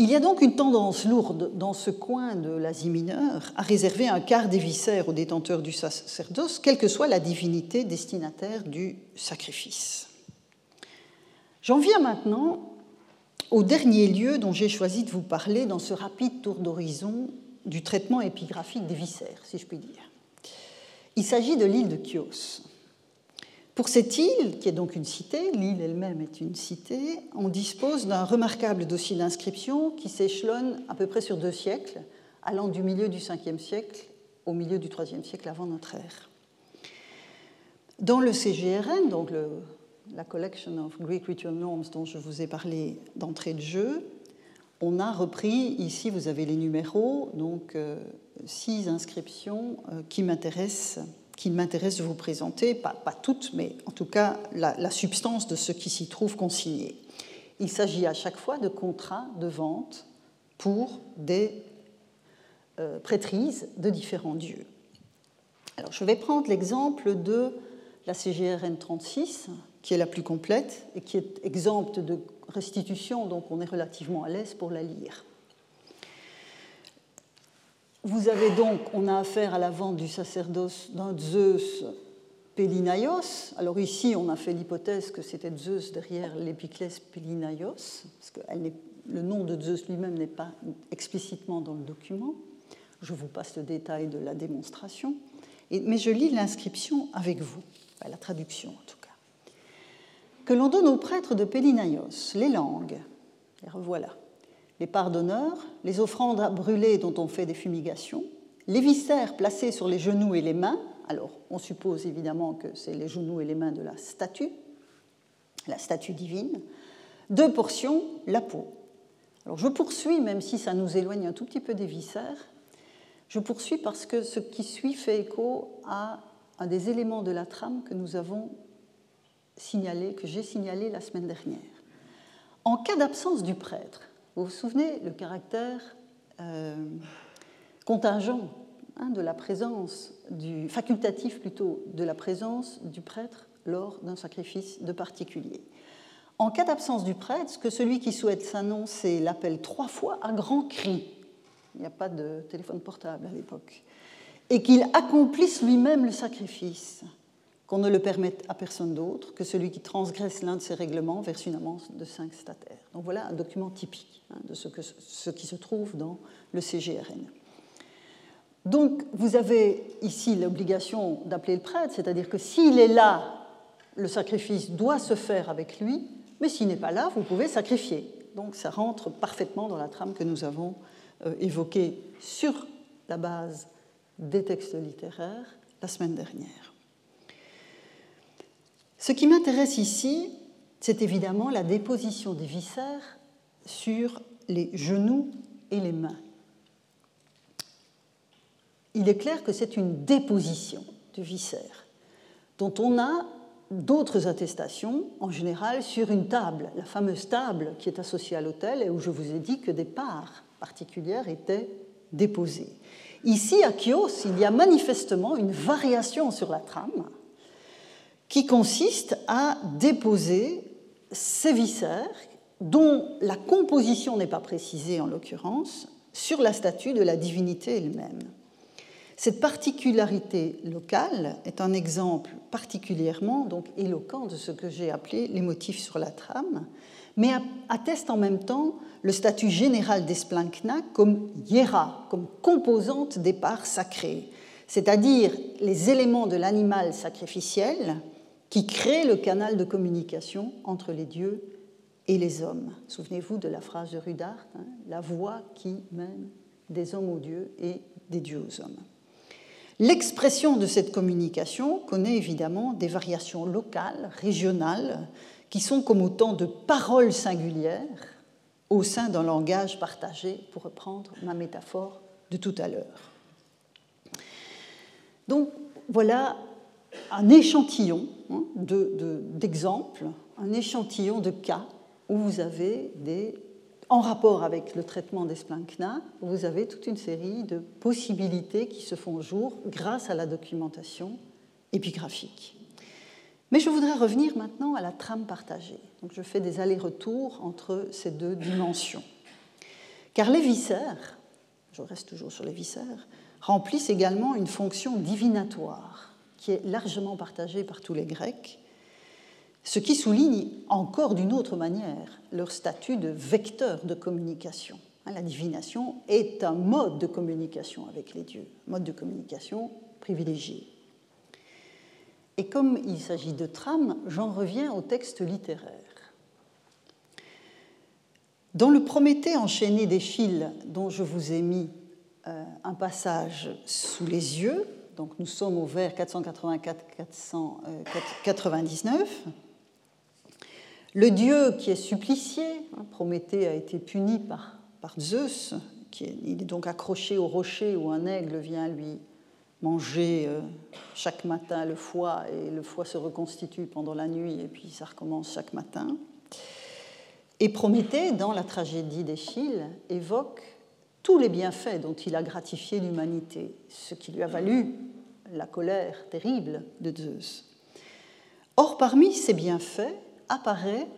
Il y a donc une tendance lourde dans ce coin de l'Asie mineure à réserver un quart des viscères aux détenteurs du sacerdoce, quelle que soit la divinité destinataire du sacrifice. J'en viens maintenant au dernier lieu dont j'ai choisi de vous parler dans ce rapide tour d'horizon du traitement épigraphique des viscères, si je puis dire. Il s'agit de l'île de Chios. Pour cette île, qui est donc une cité, l'île elle-même est une cité, on dispose d'un remarquable dossier d'inscription qui s'échelonne à peu près sur deux siècles, allant du milieu du 5e siècle au milieu du 3e siècle avant notre ère. Dans le CGRN, donc la Collection of Greek Ritual Norms dont je vous ai parlé d'entrée de jeu, on a repris, ici vous avez les numéros, donc euh, six inscriptions euh, qui m'intéressent qui m'intéresse de vous présenter, pas, toutes, mais en tout cas la, substance de ce qui s'y trouve consigné. Il s'agit à chaque fois de contrats de vente pour des euh, prêtrises de différents dieux. Alors, je vais prendre l'exemple de la CGRN 36, qui est la plus complète et qui est exempte de restitution, donc on est relativement à l'aise pour la lire. Vous avez donc, on a affaire à la vente du sacerdoce d'un Zeus Pélinaios. Alors ici, on a fait l'hypothèse que c'était Zeus derrière l'épiclès Pélinaios, parce que le nom de Zeus lui-même n'est pas explicitement dans le document. Je vous passe le détail de la démonstration. mais je lis l'inscription avec vous, la traduction en tout cas. Que l'on donne aux prêtres de Pélinaios les langues, les revoilà les parts les offrandes à brûler dont on fait des fumigations, les viscères placés sur les genoux et les mains. Alors, on suppose évidemment que c'est les genoux et les mains de la statue, la statue divine. Deux portions, la peau. Alors, je poursuis, même si ça nous éloigne un tout petit peu des viscères, je poursuis parce que ce qui suit fait écho à un des éléments de la trame que nous avons signalé, que j'ai signalé la semaine dernière. En cas d'absence du prêtre, vous vous souvenez le caractère euh, contingent hein, de la présence, facultatif plutôt, de la présence du prêtre lors d'un sacrifice de particulier. En cas d'absence du prêtre, que celui qui souhaite s'annoncer l'appelle trois fois à grand cri, il n'y a pas de téléphone portable à l'époque, et qu'il accomplisse lui-même le sacrifice, qu'on ne le permette à personne d'autre que celui qui transgresse l'un de ces règlements verse une amende de cinq stataires. Donc voilà un document typique hein, de ce, qui se trouve dans le CGRN. Donc vous avez ici l'obligation d'appeler le prêtre, c'est-à-dire que s'il est là, le sacrifice doit se faire avec lui, mais s'il n'est pas là, vous pouvez sacrifier. Donc ça rentre parfaitement dans la trame que nous avons euh, évoquée sur la base des textes littéraires la semaine dernière. Ce qui m'intéresse ici, c'est évidemment la déposition des viscères sur les genoux et les mains. Il est clair que c'est une déposition de viscères dont on a d'autres attestations, en général sur une table, la fameuse table qui est associée à l'autel et où je vous ai dit que des parts particulières étaient déposées. Ici, à Chios, il y a manifestement une variation sur la trame qui consiste à déposer ces viscères, dont la composition n'est pas précisée en l'occurrence, sur la statue de la divinité elle-même. Cette particularité locale est un exemple particulièrement donc éloquent de ce que j'ai appelé les motifs sur la trame, mais atteste en même temps le statut général d'Esplankna comme hiera, comme composante des parts sacrées, c'est-à-dire les éléments de l'animal sacrificiel qui crée le canal de communication entre les dieux et les hommes. Souvenez-vous de la phrase de Rudart, hein, la voix qui mène des hommes aux dieux et des dieux aux hommes. L'expression de cette communication connaît évidemment des variations locales, régionales, qui sont comme autant de paroles singulières au sein d'un langage partagé, pour reprendre ma métaphore de tout à l'heure. Donc voilà un échantillon hein, d'exemples, un échantillon de cas où vous avez des, en rapport avec le traitement des splanchna, vous avez toute une série de possibilités qui se font jour grâce à la documentation épigraphique. Mais je voudrais revenir maintenant à la trame partagée. Donc je fais des allers-retours entre ces deux dimensions. Car les viscères, je reste toujours sur les viscères, remplissent également une fonction divinatoire qui est largement partagée par tous les Grecs, ce qui souligne encore d'une autre manière leur statut de vecteur de communication. Hein, la divination est un mode de communication avec les dieux, mode de communication privilégié. Et comme il s'agit de trame, j'en reviens au texte littéraire. Dans le Prométhée enchaîné des fils dont je vous ai mis euh, un passage sous les yeux, donc nous sommes au vers 484-499, le dieu qui est supplicié, hein, Prométhée a été puni par, Zeus, il est donc accroché au rocher où un aigle vient lui manger euh, chaque matin le foie et le foie se reconstitue pendant la nuit et puis ça recommence chaque matin. Et Prométhée, dans la tragédie d'Échille, évoque les bienfaits dont il a gratifié l'humanité, ce qui lui a valu la colère terrible de Zeus. Or, parmi ces bienfaits apparaît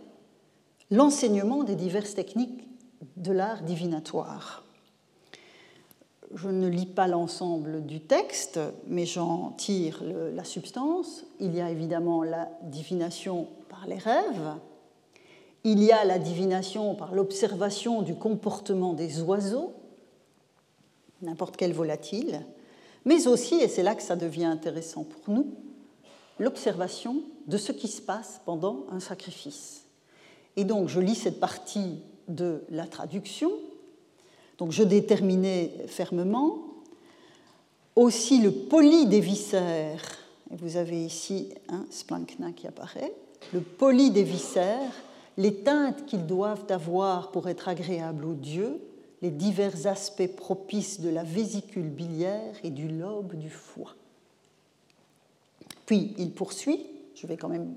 l'enseignement des diverses techniques de l'art divinatoire. Je ne lis pas l'ensemble du texte, mais j'en tire la substance. Il y a évidemment la divination par les rêves, il y a la divination par l'observation du comportement des oiseaux, n'importe quel volatile, mais aussi, et c'est là que ça devient intéressant pour nous, l'observation de ce qui se passe pendant un sacrifice. Et donc je lis cette partie de la traduction, donc je déterminais fermement aussi le poli des viscères, et vous avez ici un splankna qui apparaît, le poli des viscères les teintes qu'ils doivent avoir pour être agréables aux dieux, les divers aspects propices de la vésicule biliaire et du lobe du foie. Puis il poursuit, je vais quand même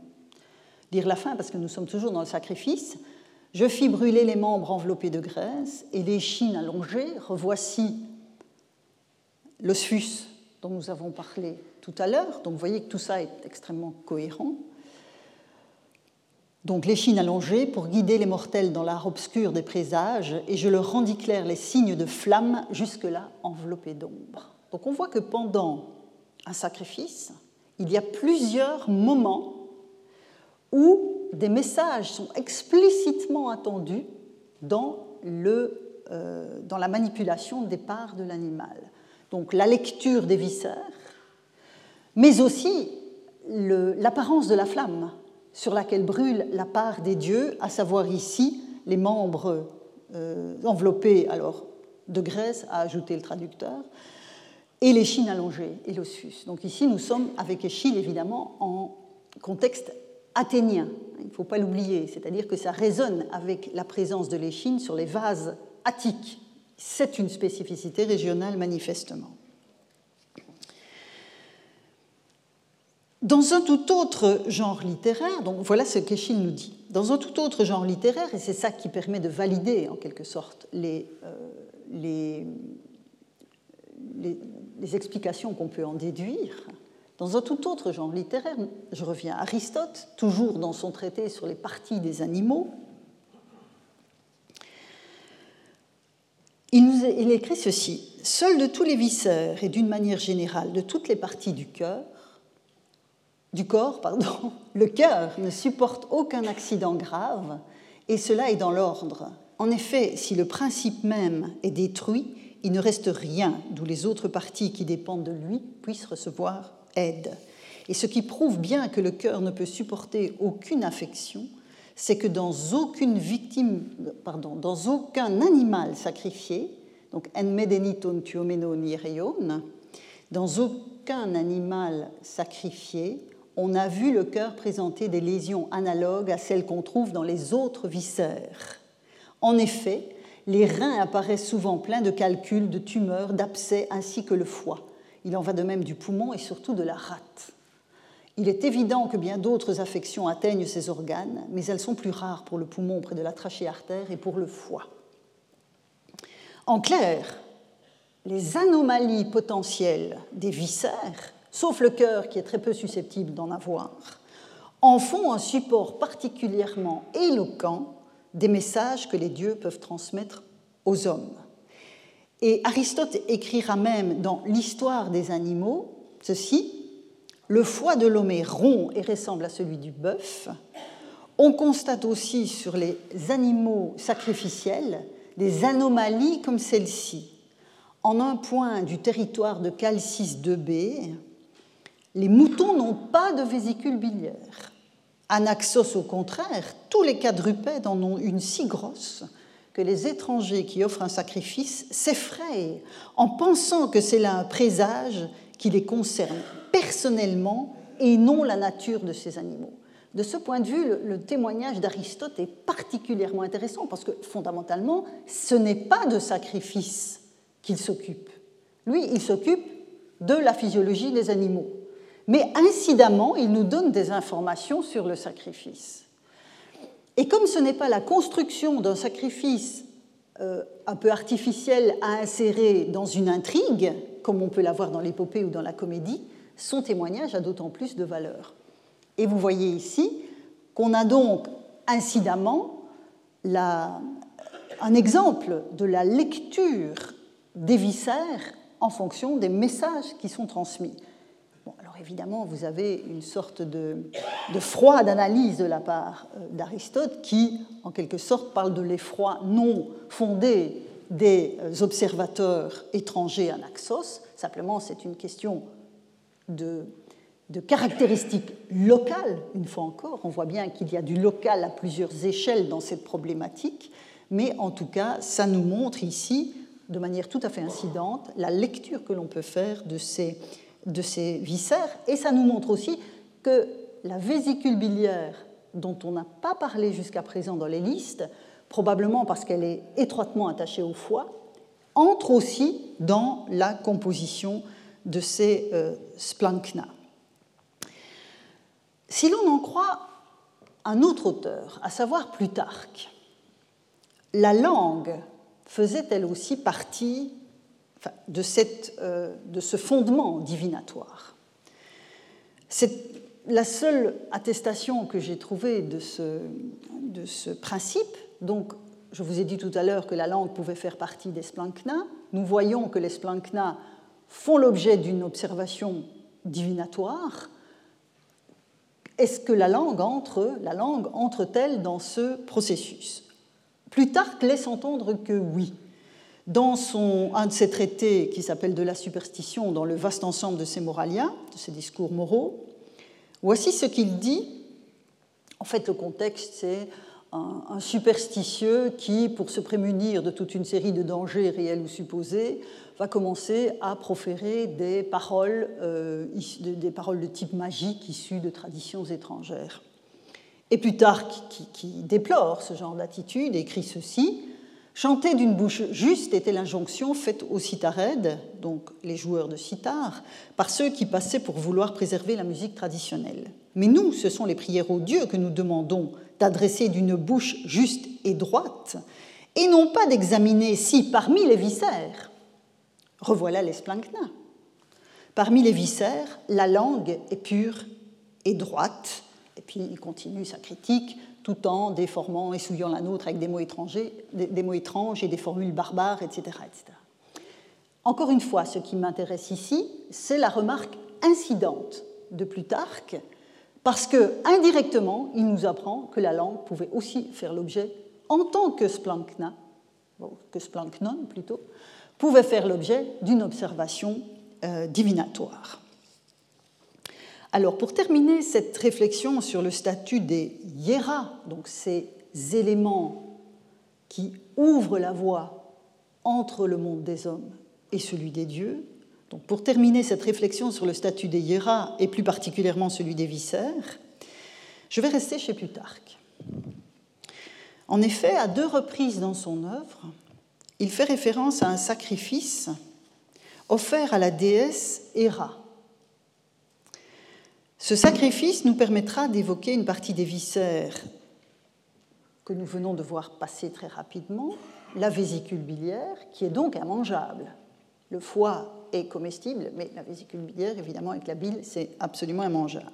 dire la fin parce que nous sommes toujours dans le sacrifice. Je fis brûler les membres enveloppés de graisse et les chines allongées. Revoici l'osfus dont nous avons parlé tout à l'heure. Donc vous voyez que tout ça est extrêmement cohérent donc l'échine allongée pour guider les mortels dans l'art obscur des présages, et je leur rendis clair les signes de flamme jusque-là enveloppés d'ombre. Donc on voit que pendant un sacrifice, il y a plusieurs moments où des messages sont explicitement attendus dans, le, euh, dans la manipulation des parts de l'animal. Donc la lecture des viscères, mais aussi l'apparence de la flamme sur laquelle brûle la part des dieux, à savoir ici les membres euh, enveloppés alors de graisse, a ajouté le traducteur, et les chines allongées et l'ossus. Donc ici, nous sommes avec Échille, évidemment, en contexte athénien. Il ne faut pas l'oublier, c'est-à-dire que ça résonne avec la présence de l'échine sur les vases attiques. C'est une spécificité régionale manifestement. Dans un tout autre genre littéraire, donc voilà ce qu'Echille nous dit, dans un tout autre genre littéraire, et c'est ça qui permet de valider en quelque sorte les, euh, les, les, explications qu'on peut en déduire, dans un tout autre genre littéraire, je reviens à Aristote, toujours dans son traité sur les parties des animaux, il, écrit ceci Seul de tous les viscères et d'une manière générale de toutes les parties du cœur, du corps, pardon, le cœur ne supporte aucun accident grave, et cela est dans l'ordre. En effet, si le principe même est détruit, il ne reste rien d'où les autres parties qui dépendent de lui puissent recevoir aide. Et ce qui prouve bien que le cœur ne peut supporter aucune affection, c'est que dans aucune victime, pardon, dans aucun animal sacrifié, donc en medeniton tuomeno dans aucun animal sacrifié, on a vu le cœur présenter des lésions analogues à celles qu'on trouve dans les autres viscères. En effet, les reins apparaissent souvent pleins de calculs, de tumeurs, d'abcès, ainsi que le foie. Il en va de même du poumon et surtout de la rate. Il est évident que bien d'autres affections atteignent ces organes, mais elles sont plus rares pour le poumon près de la trachée artère et pour le foie. En clair, les anomalies potentielles des viscères, sauf le cœur qui est très peu susceptible d'en avoir, en font un support particulièrement éloquent des messages que les dieux peuvent transmettre aux hommes. Et Aristote écrira même dans L'histoire des animaux ceci Le foie de l'homme est rond et ressemble à celui du bœuf. On constate aussi sur les animaux sacrificiels des anomalies comme celle-ci. En un point du territoire de Calcis 2b, les moutons n'ont pas de vésicule biliaire. Anaxos, au contraire, tous les quadrupèdes en ont une si grosse que les étrangers qui offrent un sacrifice s'effrayent en pensant que c'est là un présage qui les concerne personnellement et non la nature de ces animaux. De ce point de vue, le, témoignage d'Aristote est particulièrement intéressant parce que fondamentalement, ce n'est pas de sacrifice qu'il s'occupe. Lui, il s'occupe de la physiologie des animaux. Mais incidemment, il nous donne des informations sur le sacrifice. Et comme ce n'est pas la construction d'un sacrifice euh, un peu artificiel à insérer dans une intrigue, comme on peut l'avoir dans l'épopée ou dans la comédie, son témoignage a d'autant plus de valeur. Et vous voyez ici qu'on a donc incidemment un exemple de la lecture des viscères en fonction des messages qui sont transmis évidemment, vous avez une sorte de, froide analyse de la part euh, d'Aristote qui, en quelque sorte, parle de l'effroi non fondé des euh, observateurs étrangers à Naxos. Simplement, c'est une question de, de caractéristiques locales, une fois encore. On voit bien qu'il y a du local à plusieurs échelles dans cette problématique, mais en tout cas, ça nous montre ici, de manière tout à fait incidente, la lecture que l'on peut faire de ces de ces viscères. Et ça nous montre aussi que la vésicule biliaire, dont on n'a pas parlé jusqu'à présent dans les listes, probablement parce qu'elle est étroitement attachée au foie, entre aussi dans la composition de ces euh, splankna. Si l'on en croit un autre auteur, à savoir Plutarque, la langue faisait elle aussi partie de, cette, euh, de, ce fondement divinatoire. C'est la seule attestation que j'ai trouvée de ce, de ce, principe. Donc, je vous ai dit tout à l'heure que la langue pouvait faire partie des splankna. Nous voyons que les splankna font l'objet d'une observation divinatoire. Est-ce que la langue entre, la langue entre-t-elle dans ce processus? Plutarque laisse entendre que oui. Dans un de ses traités qui s'appelle De la superstition, dans le vaste ensemble de ses moralia, de ses discours moraux, voici ce qu'il dit. En fait, le contexte, c'est un, superstitieux qui, pour se prémunir de toute une série de dangers réels ou supposés, va commencer à proférer des paroles, euh, des paroles de type magique issues de traditions étrangères. Et Plutarque, qui déplore ce genre d'attitude, écrit ceci Chanter d'une bouche juste était l'injonction faite aux citarèdes, donc les joueurs de sitar, par ceux qui passaient pour vouloir préserver la musique traditionnelle. Mais nous, ce sont les prières aux dieux que nous demandons d'adresser d'une bouche juste et droite, et non pas d'examiner si parmi les viscères, revoilà les splankna, parmi les viscères, la langue est pure et droite, et puis il continue sa critique, tout en déformant et souillant la nôtre avec des mots, étrangers, des, mots étranges et des formules barbares, etc., etc. Encore une fois, ce qui m'intéresse ici, c'est la remarque incidente de Plutarque, parce que indirectement, il nous apprend que la langue pouvait aussi faire l'objet, en tant que splankna, que splanknon plutôt, pouvait faire l'objet d'une observation euh, divinatoire. Alors, pour terminer cette réflexion sur le statut des hiéras, donc ces éléments qui ouvrent la voie entre le monde des hommes et celui des dieux, donc pour terminer cette réflexion sur le statut des hiéras et plus particulièrement celui des viscères, je vais rester chez Plutarque. En effet, à deux reprises dans son œuvre, il fait référence à un sacrifice offert à la déesse Héra ce sacrifice nous permettra d'évoquer une partie des viscères que nous venons de voir passer très rapidement, la vésicule biliaire, qui est donc immangeable. Le foie est comestible, mais la vésicule biliaire, évidemment, avec la bile, c'est absolument immangeable.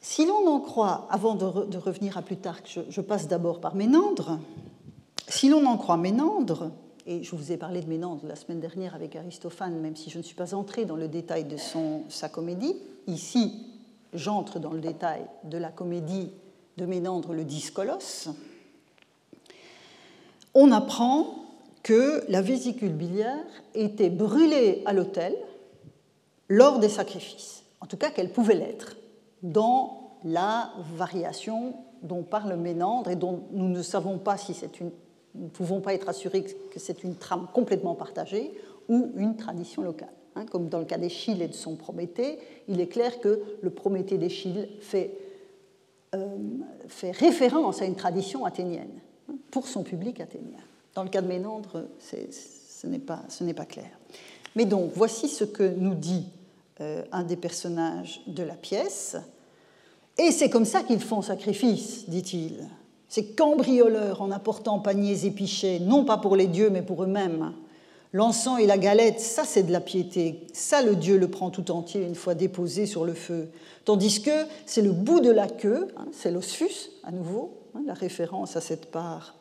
Si l'on en croit, avant de, revenir à plus tard, je, je passe d'abord par Ménandre, si l'on en croit Ménandre, et je vous ai parlé de Ménandre la semaine dernière avec Aristophane, même si je ne suis pas entrée dans le détail de son, sa comédie, ici j'entre dans le détail de la comédie de Ménandre le Discolos, on apprend que la vésicule biliaire était brûlée à l'autel lors des sacrifices, en tout cas qu'elle pouvait l'être, dans la variation dont parle Ménandre et dont nous ne savons pas si c'est une, nous ne pouvons pas être assurés que c'est une trame complètement partagée ou une tradition locale. Hein. comme dans le cas d'Échille et de son Prométhée, il est clair que le Prométhée d'Échille fait euh, fait référence à une tradition athénienne hein, pour son public athénien. Dans le cas de Ménandre, ce n'est pas, pas, clair. Mais donc, voici ce que nous dit euh, un des personnages de la pièce. Et c'est comme ça qu'ils font sacrifice, dit-il. Ces cambrioleurs en apportant paniers épichés, non pas pour les dieux, mais pour eux-mêmes. L'encens et la galette, ça c'est de la piété. Ça, le Dieu le prend tout entier une fois déposé sur le feu. Tandis que c'est le bout de la queue, hein, c'est l'osfus à nouveau, hein, la référence à cette part.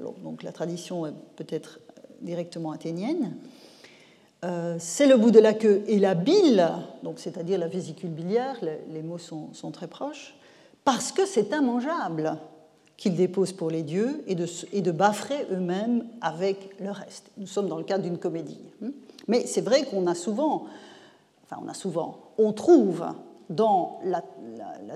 Donc la tradition est peut-être euh, directement athénienne. Euh, c'est le bout de la queue et la bile, donc c'est-à-dire la vésicule biliaire, les, mots sont, sont, très proches, parce que c'est immangeable qu'ils déposent pour les dieux et de, et de baffrer eux-mêmes avec le reste. Nous sommes dans le cadre d'une comédie. Hein. Mais c'est vrai qu'on a souvent, enfin on a souvent, on trouve dans la,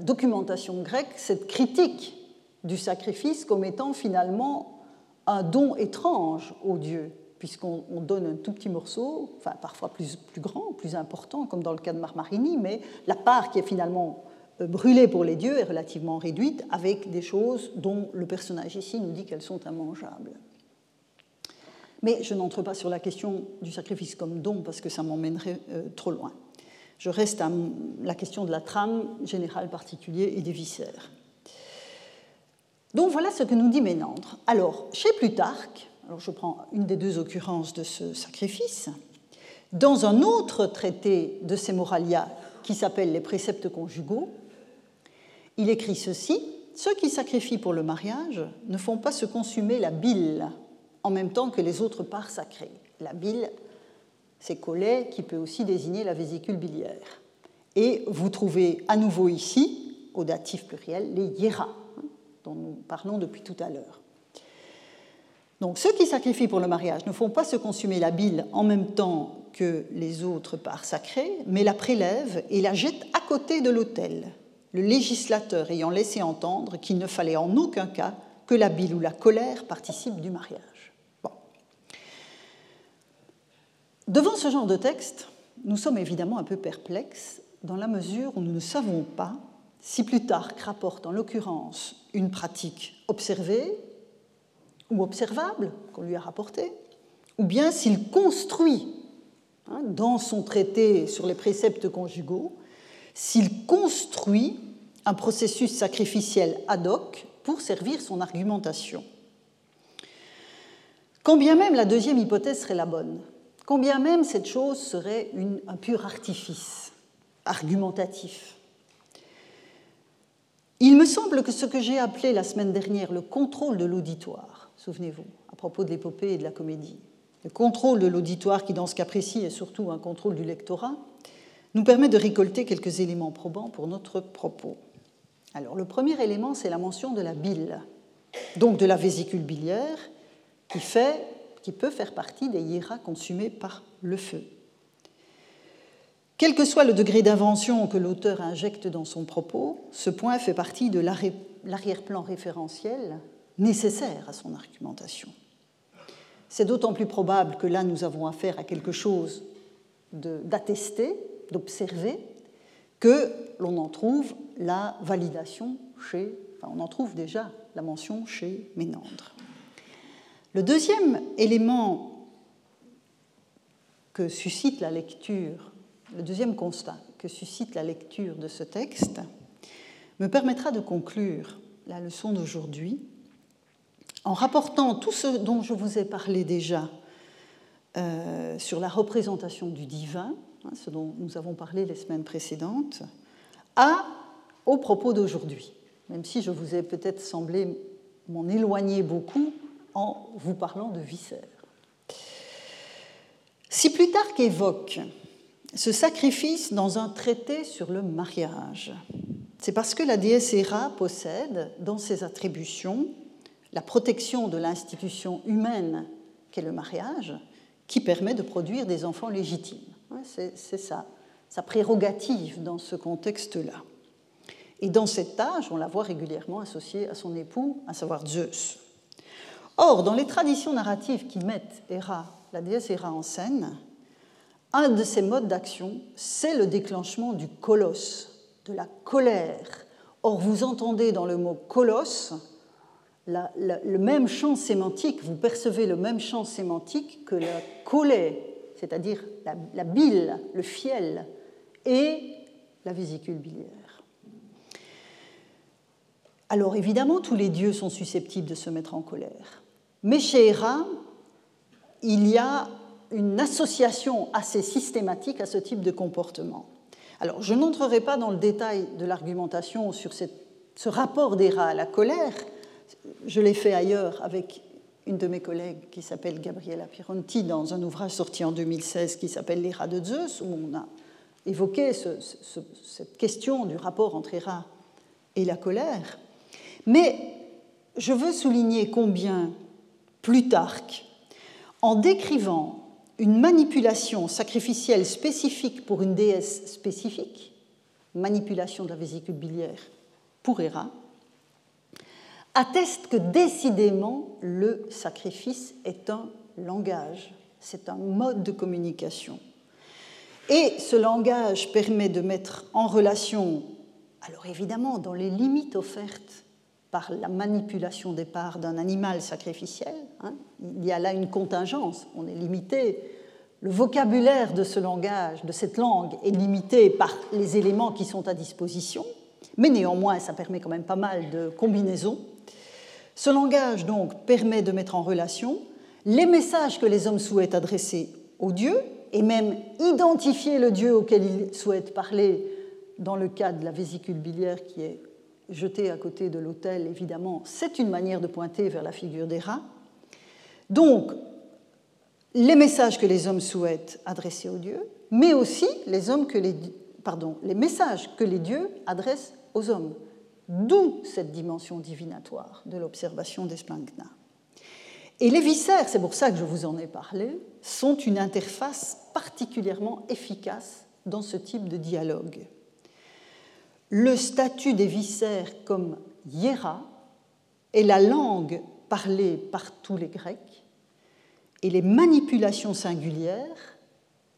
documentation grecque cette critique du sacrifice comme étant finalement un don étrange aux dieux, puisqu'on donne un tout petit morceau, enfin parfois plus, plus grand, plus important, comme dans le cas de Marmarini, mais la part qui est finalement brûlée pour les dieux est relativement réduite, avec des choses dont le personnage ici nous dit qu'elles sont immangeables. Mais je n'entre pas sur la question du sacrifice comme don, parce que ça m'emmènerait euh, trop loin. Je reste à la question de la trame générale particulière et des viscères. Donc voilà ce que nous dit Ménandre. Alors, chez Plutarque, alors je prends une des deux occurrences de ce sacrifice, dans un autre traité de ces Moralia qui s'appelle Les préceptes conjugaux, il écrit ceci Ceux qui sacrifient pour le mariage ne font pas se consumer la bile en même temps que les autres parts sacrées. La bile, c'est collet qui peut aussi désigner la vésicule biliaire. Et vous trouvez à nouveau ici, au datif pluriel, les hiéras, hein, dont nous parlons depuis tout à l'heure. Donc ceux qui sacrifient pour le mariage ne font pas se consumer la bile en même temps que les autres parts sacrées, mais la prélèvent et la jettent à côté de l'autel, le législateur ayant laissé entendre qu'il ne fallait en aucun cas que la bile ou la colère participent du mariage. Devant ce genre de texte, nous sommes évidemment un peu perplexes dans la mesure où nous ne savons pas si Plutarque rapporte en l'occurrence une pratique observée ou observable qu'on lui a rapportée, ou bien s'il construit hein, dans son traité sur les préceptes conjugaux, s'il construit un processus sacrificiel ad hoc pour servir son argumentation. Quand bien même la deuxième hypothèse serait la bonne, combien même cette chose serait un pur artifice argumentatif. Il me semble que ce que j'ai appelé la semaine dernière le contrôle de l'auditoire, souvenez-vous, à propos de l'épopée et de la comédie, le contrôle de l'auditoire qui dans ce cas précis est surtout un contrôle du lectorat, nous permet de récolter quelques éléments probants pour notre propos. Alors le premier élément, c'est la mention de la bile, donc de la vésicule biliaire, qui fait qui peut faire partie des hiéras consumés par le feu. Quel que soit le degré d'invention que l'auteur injecte dans son propos, ce point fait partie de l'arrière-plan référentiel nécessaire à son argumentation. C'est d'autant plus probable que là, nous avons affaire à quelque chose d'attesté, d'observé, que l'on en trouve la validation chez, enfin, on en trouve déjà la mention chez Ménandre. Le deuxième élément que suscite la lecture, le deuxième constat que suscite la lecture de ce texte, me permettra de conclure la leçon d'aujourd'hui en rapportant tout ce dont je vous ai parlé déjà euh, sur la représentation du divin, ce dont nous avons parlé les semaines précédentes, à, au propos d'aujourd'hui, même si je vous ai peut-être semblé m'en éloigner beaucoup en vous parlant de viscères. Si Plutarque évoque ce sacrifice dans un traité sur le mariage, c'est parce que la déesse Héra possède dans ses attributions la protection de l'institution humaine qu'est le mariage, qui permet de produire des enfants légitimes. C'est sa prérogative dans ce contexte-là. Et dans cette tâche, on la voit régulièrement associée à son époux, à savoir Zeus. Or, dans les traditions narratives qui mettent Héra, la déesse Héra en scène, un de ces modes d'action, c'est le déclenchement du colosse, de la colère. Or, vous entendez dans le mot colosse le même champ sémantique, vous percevez le même champ sémantique que la colère, c'est-à-dire la, bile, le fiel, et la vésicule biliaire. Alors évidemment, tous les dieux sont susceptibles de se mettre en colère. Mais chez Héra, il y a une association assez systématique à ce type de comportement. Alors je n'entrerai pas dans le détail de l'argumentation sur ce rapport d'Héra à la colère. Je l'ai fait ailleurs avec une de mes collègues qui s'appelle Gabriela Pironti dans un ouvrage sorti en 2016 qui s'appelle L'Héra de Zeus, où on a évoqué cette question du rapport entre Héra et la colère. Mais je veux souligner combien Plutarque, en décrivant une manipulation sacrificielle spécifique pour une déesse spécifique, manipulation de la vésicule biliaire pour Héra, atteste que décidément le sacrifice est un langage, c'est un mode de communication. Et ce langage permet de mettre en relation, alors évidemment dans les limites offertes par la manipulation des parts d'un animal sacrificiel. Hein. Il y a là une contingence, on est limité. Le vocabulaire de ce langage, de cette langue, est limité par les éléments qui sont à disposition, mais néanmoins, ça permet quand même pas mal de combinaisons. Ce langage, donc, permet de mettre en relation les messages que les hommes souhaitent adresser au Dieu, et même identifier le Dieu auquel ils souhaitent parler dans le cas de la vésicule biliaire qui est jeté à côté de l'autel, évidemment, c'est une manière de pointer vers la figure des rats. Donc, les messages que les hommes souhaitent adresser aux dieux, mais aussi les, les messages que les dieux adressent aux hommes. D'où cette dimension divinatoire de l'observation des splanchna. Et les viscères, c'est pour ça que je vous en ai parlé, sont une interface particulièrement efficace dans ce type de dialogue le statut des viscères comme hiera est la langue parlée par tous les Grecs, et les manipulations singulières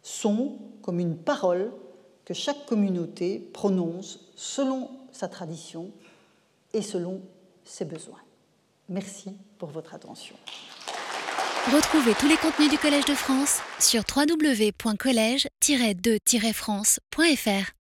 sont comme une parole que chaque communauté prononce selon sa tradition et selon ses besoins. Merci pour votre attention.
Retrouvez tous les contenus du Collège de France sur www.colège-2-france.fr.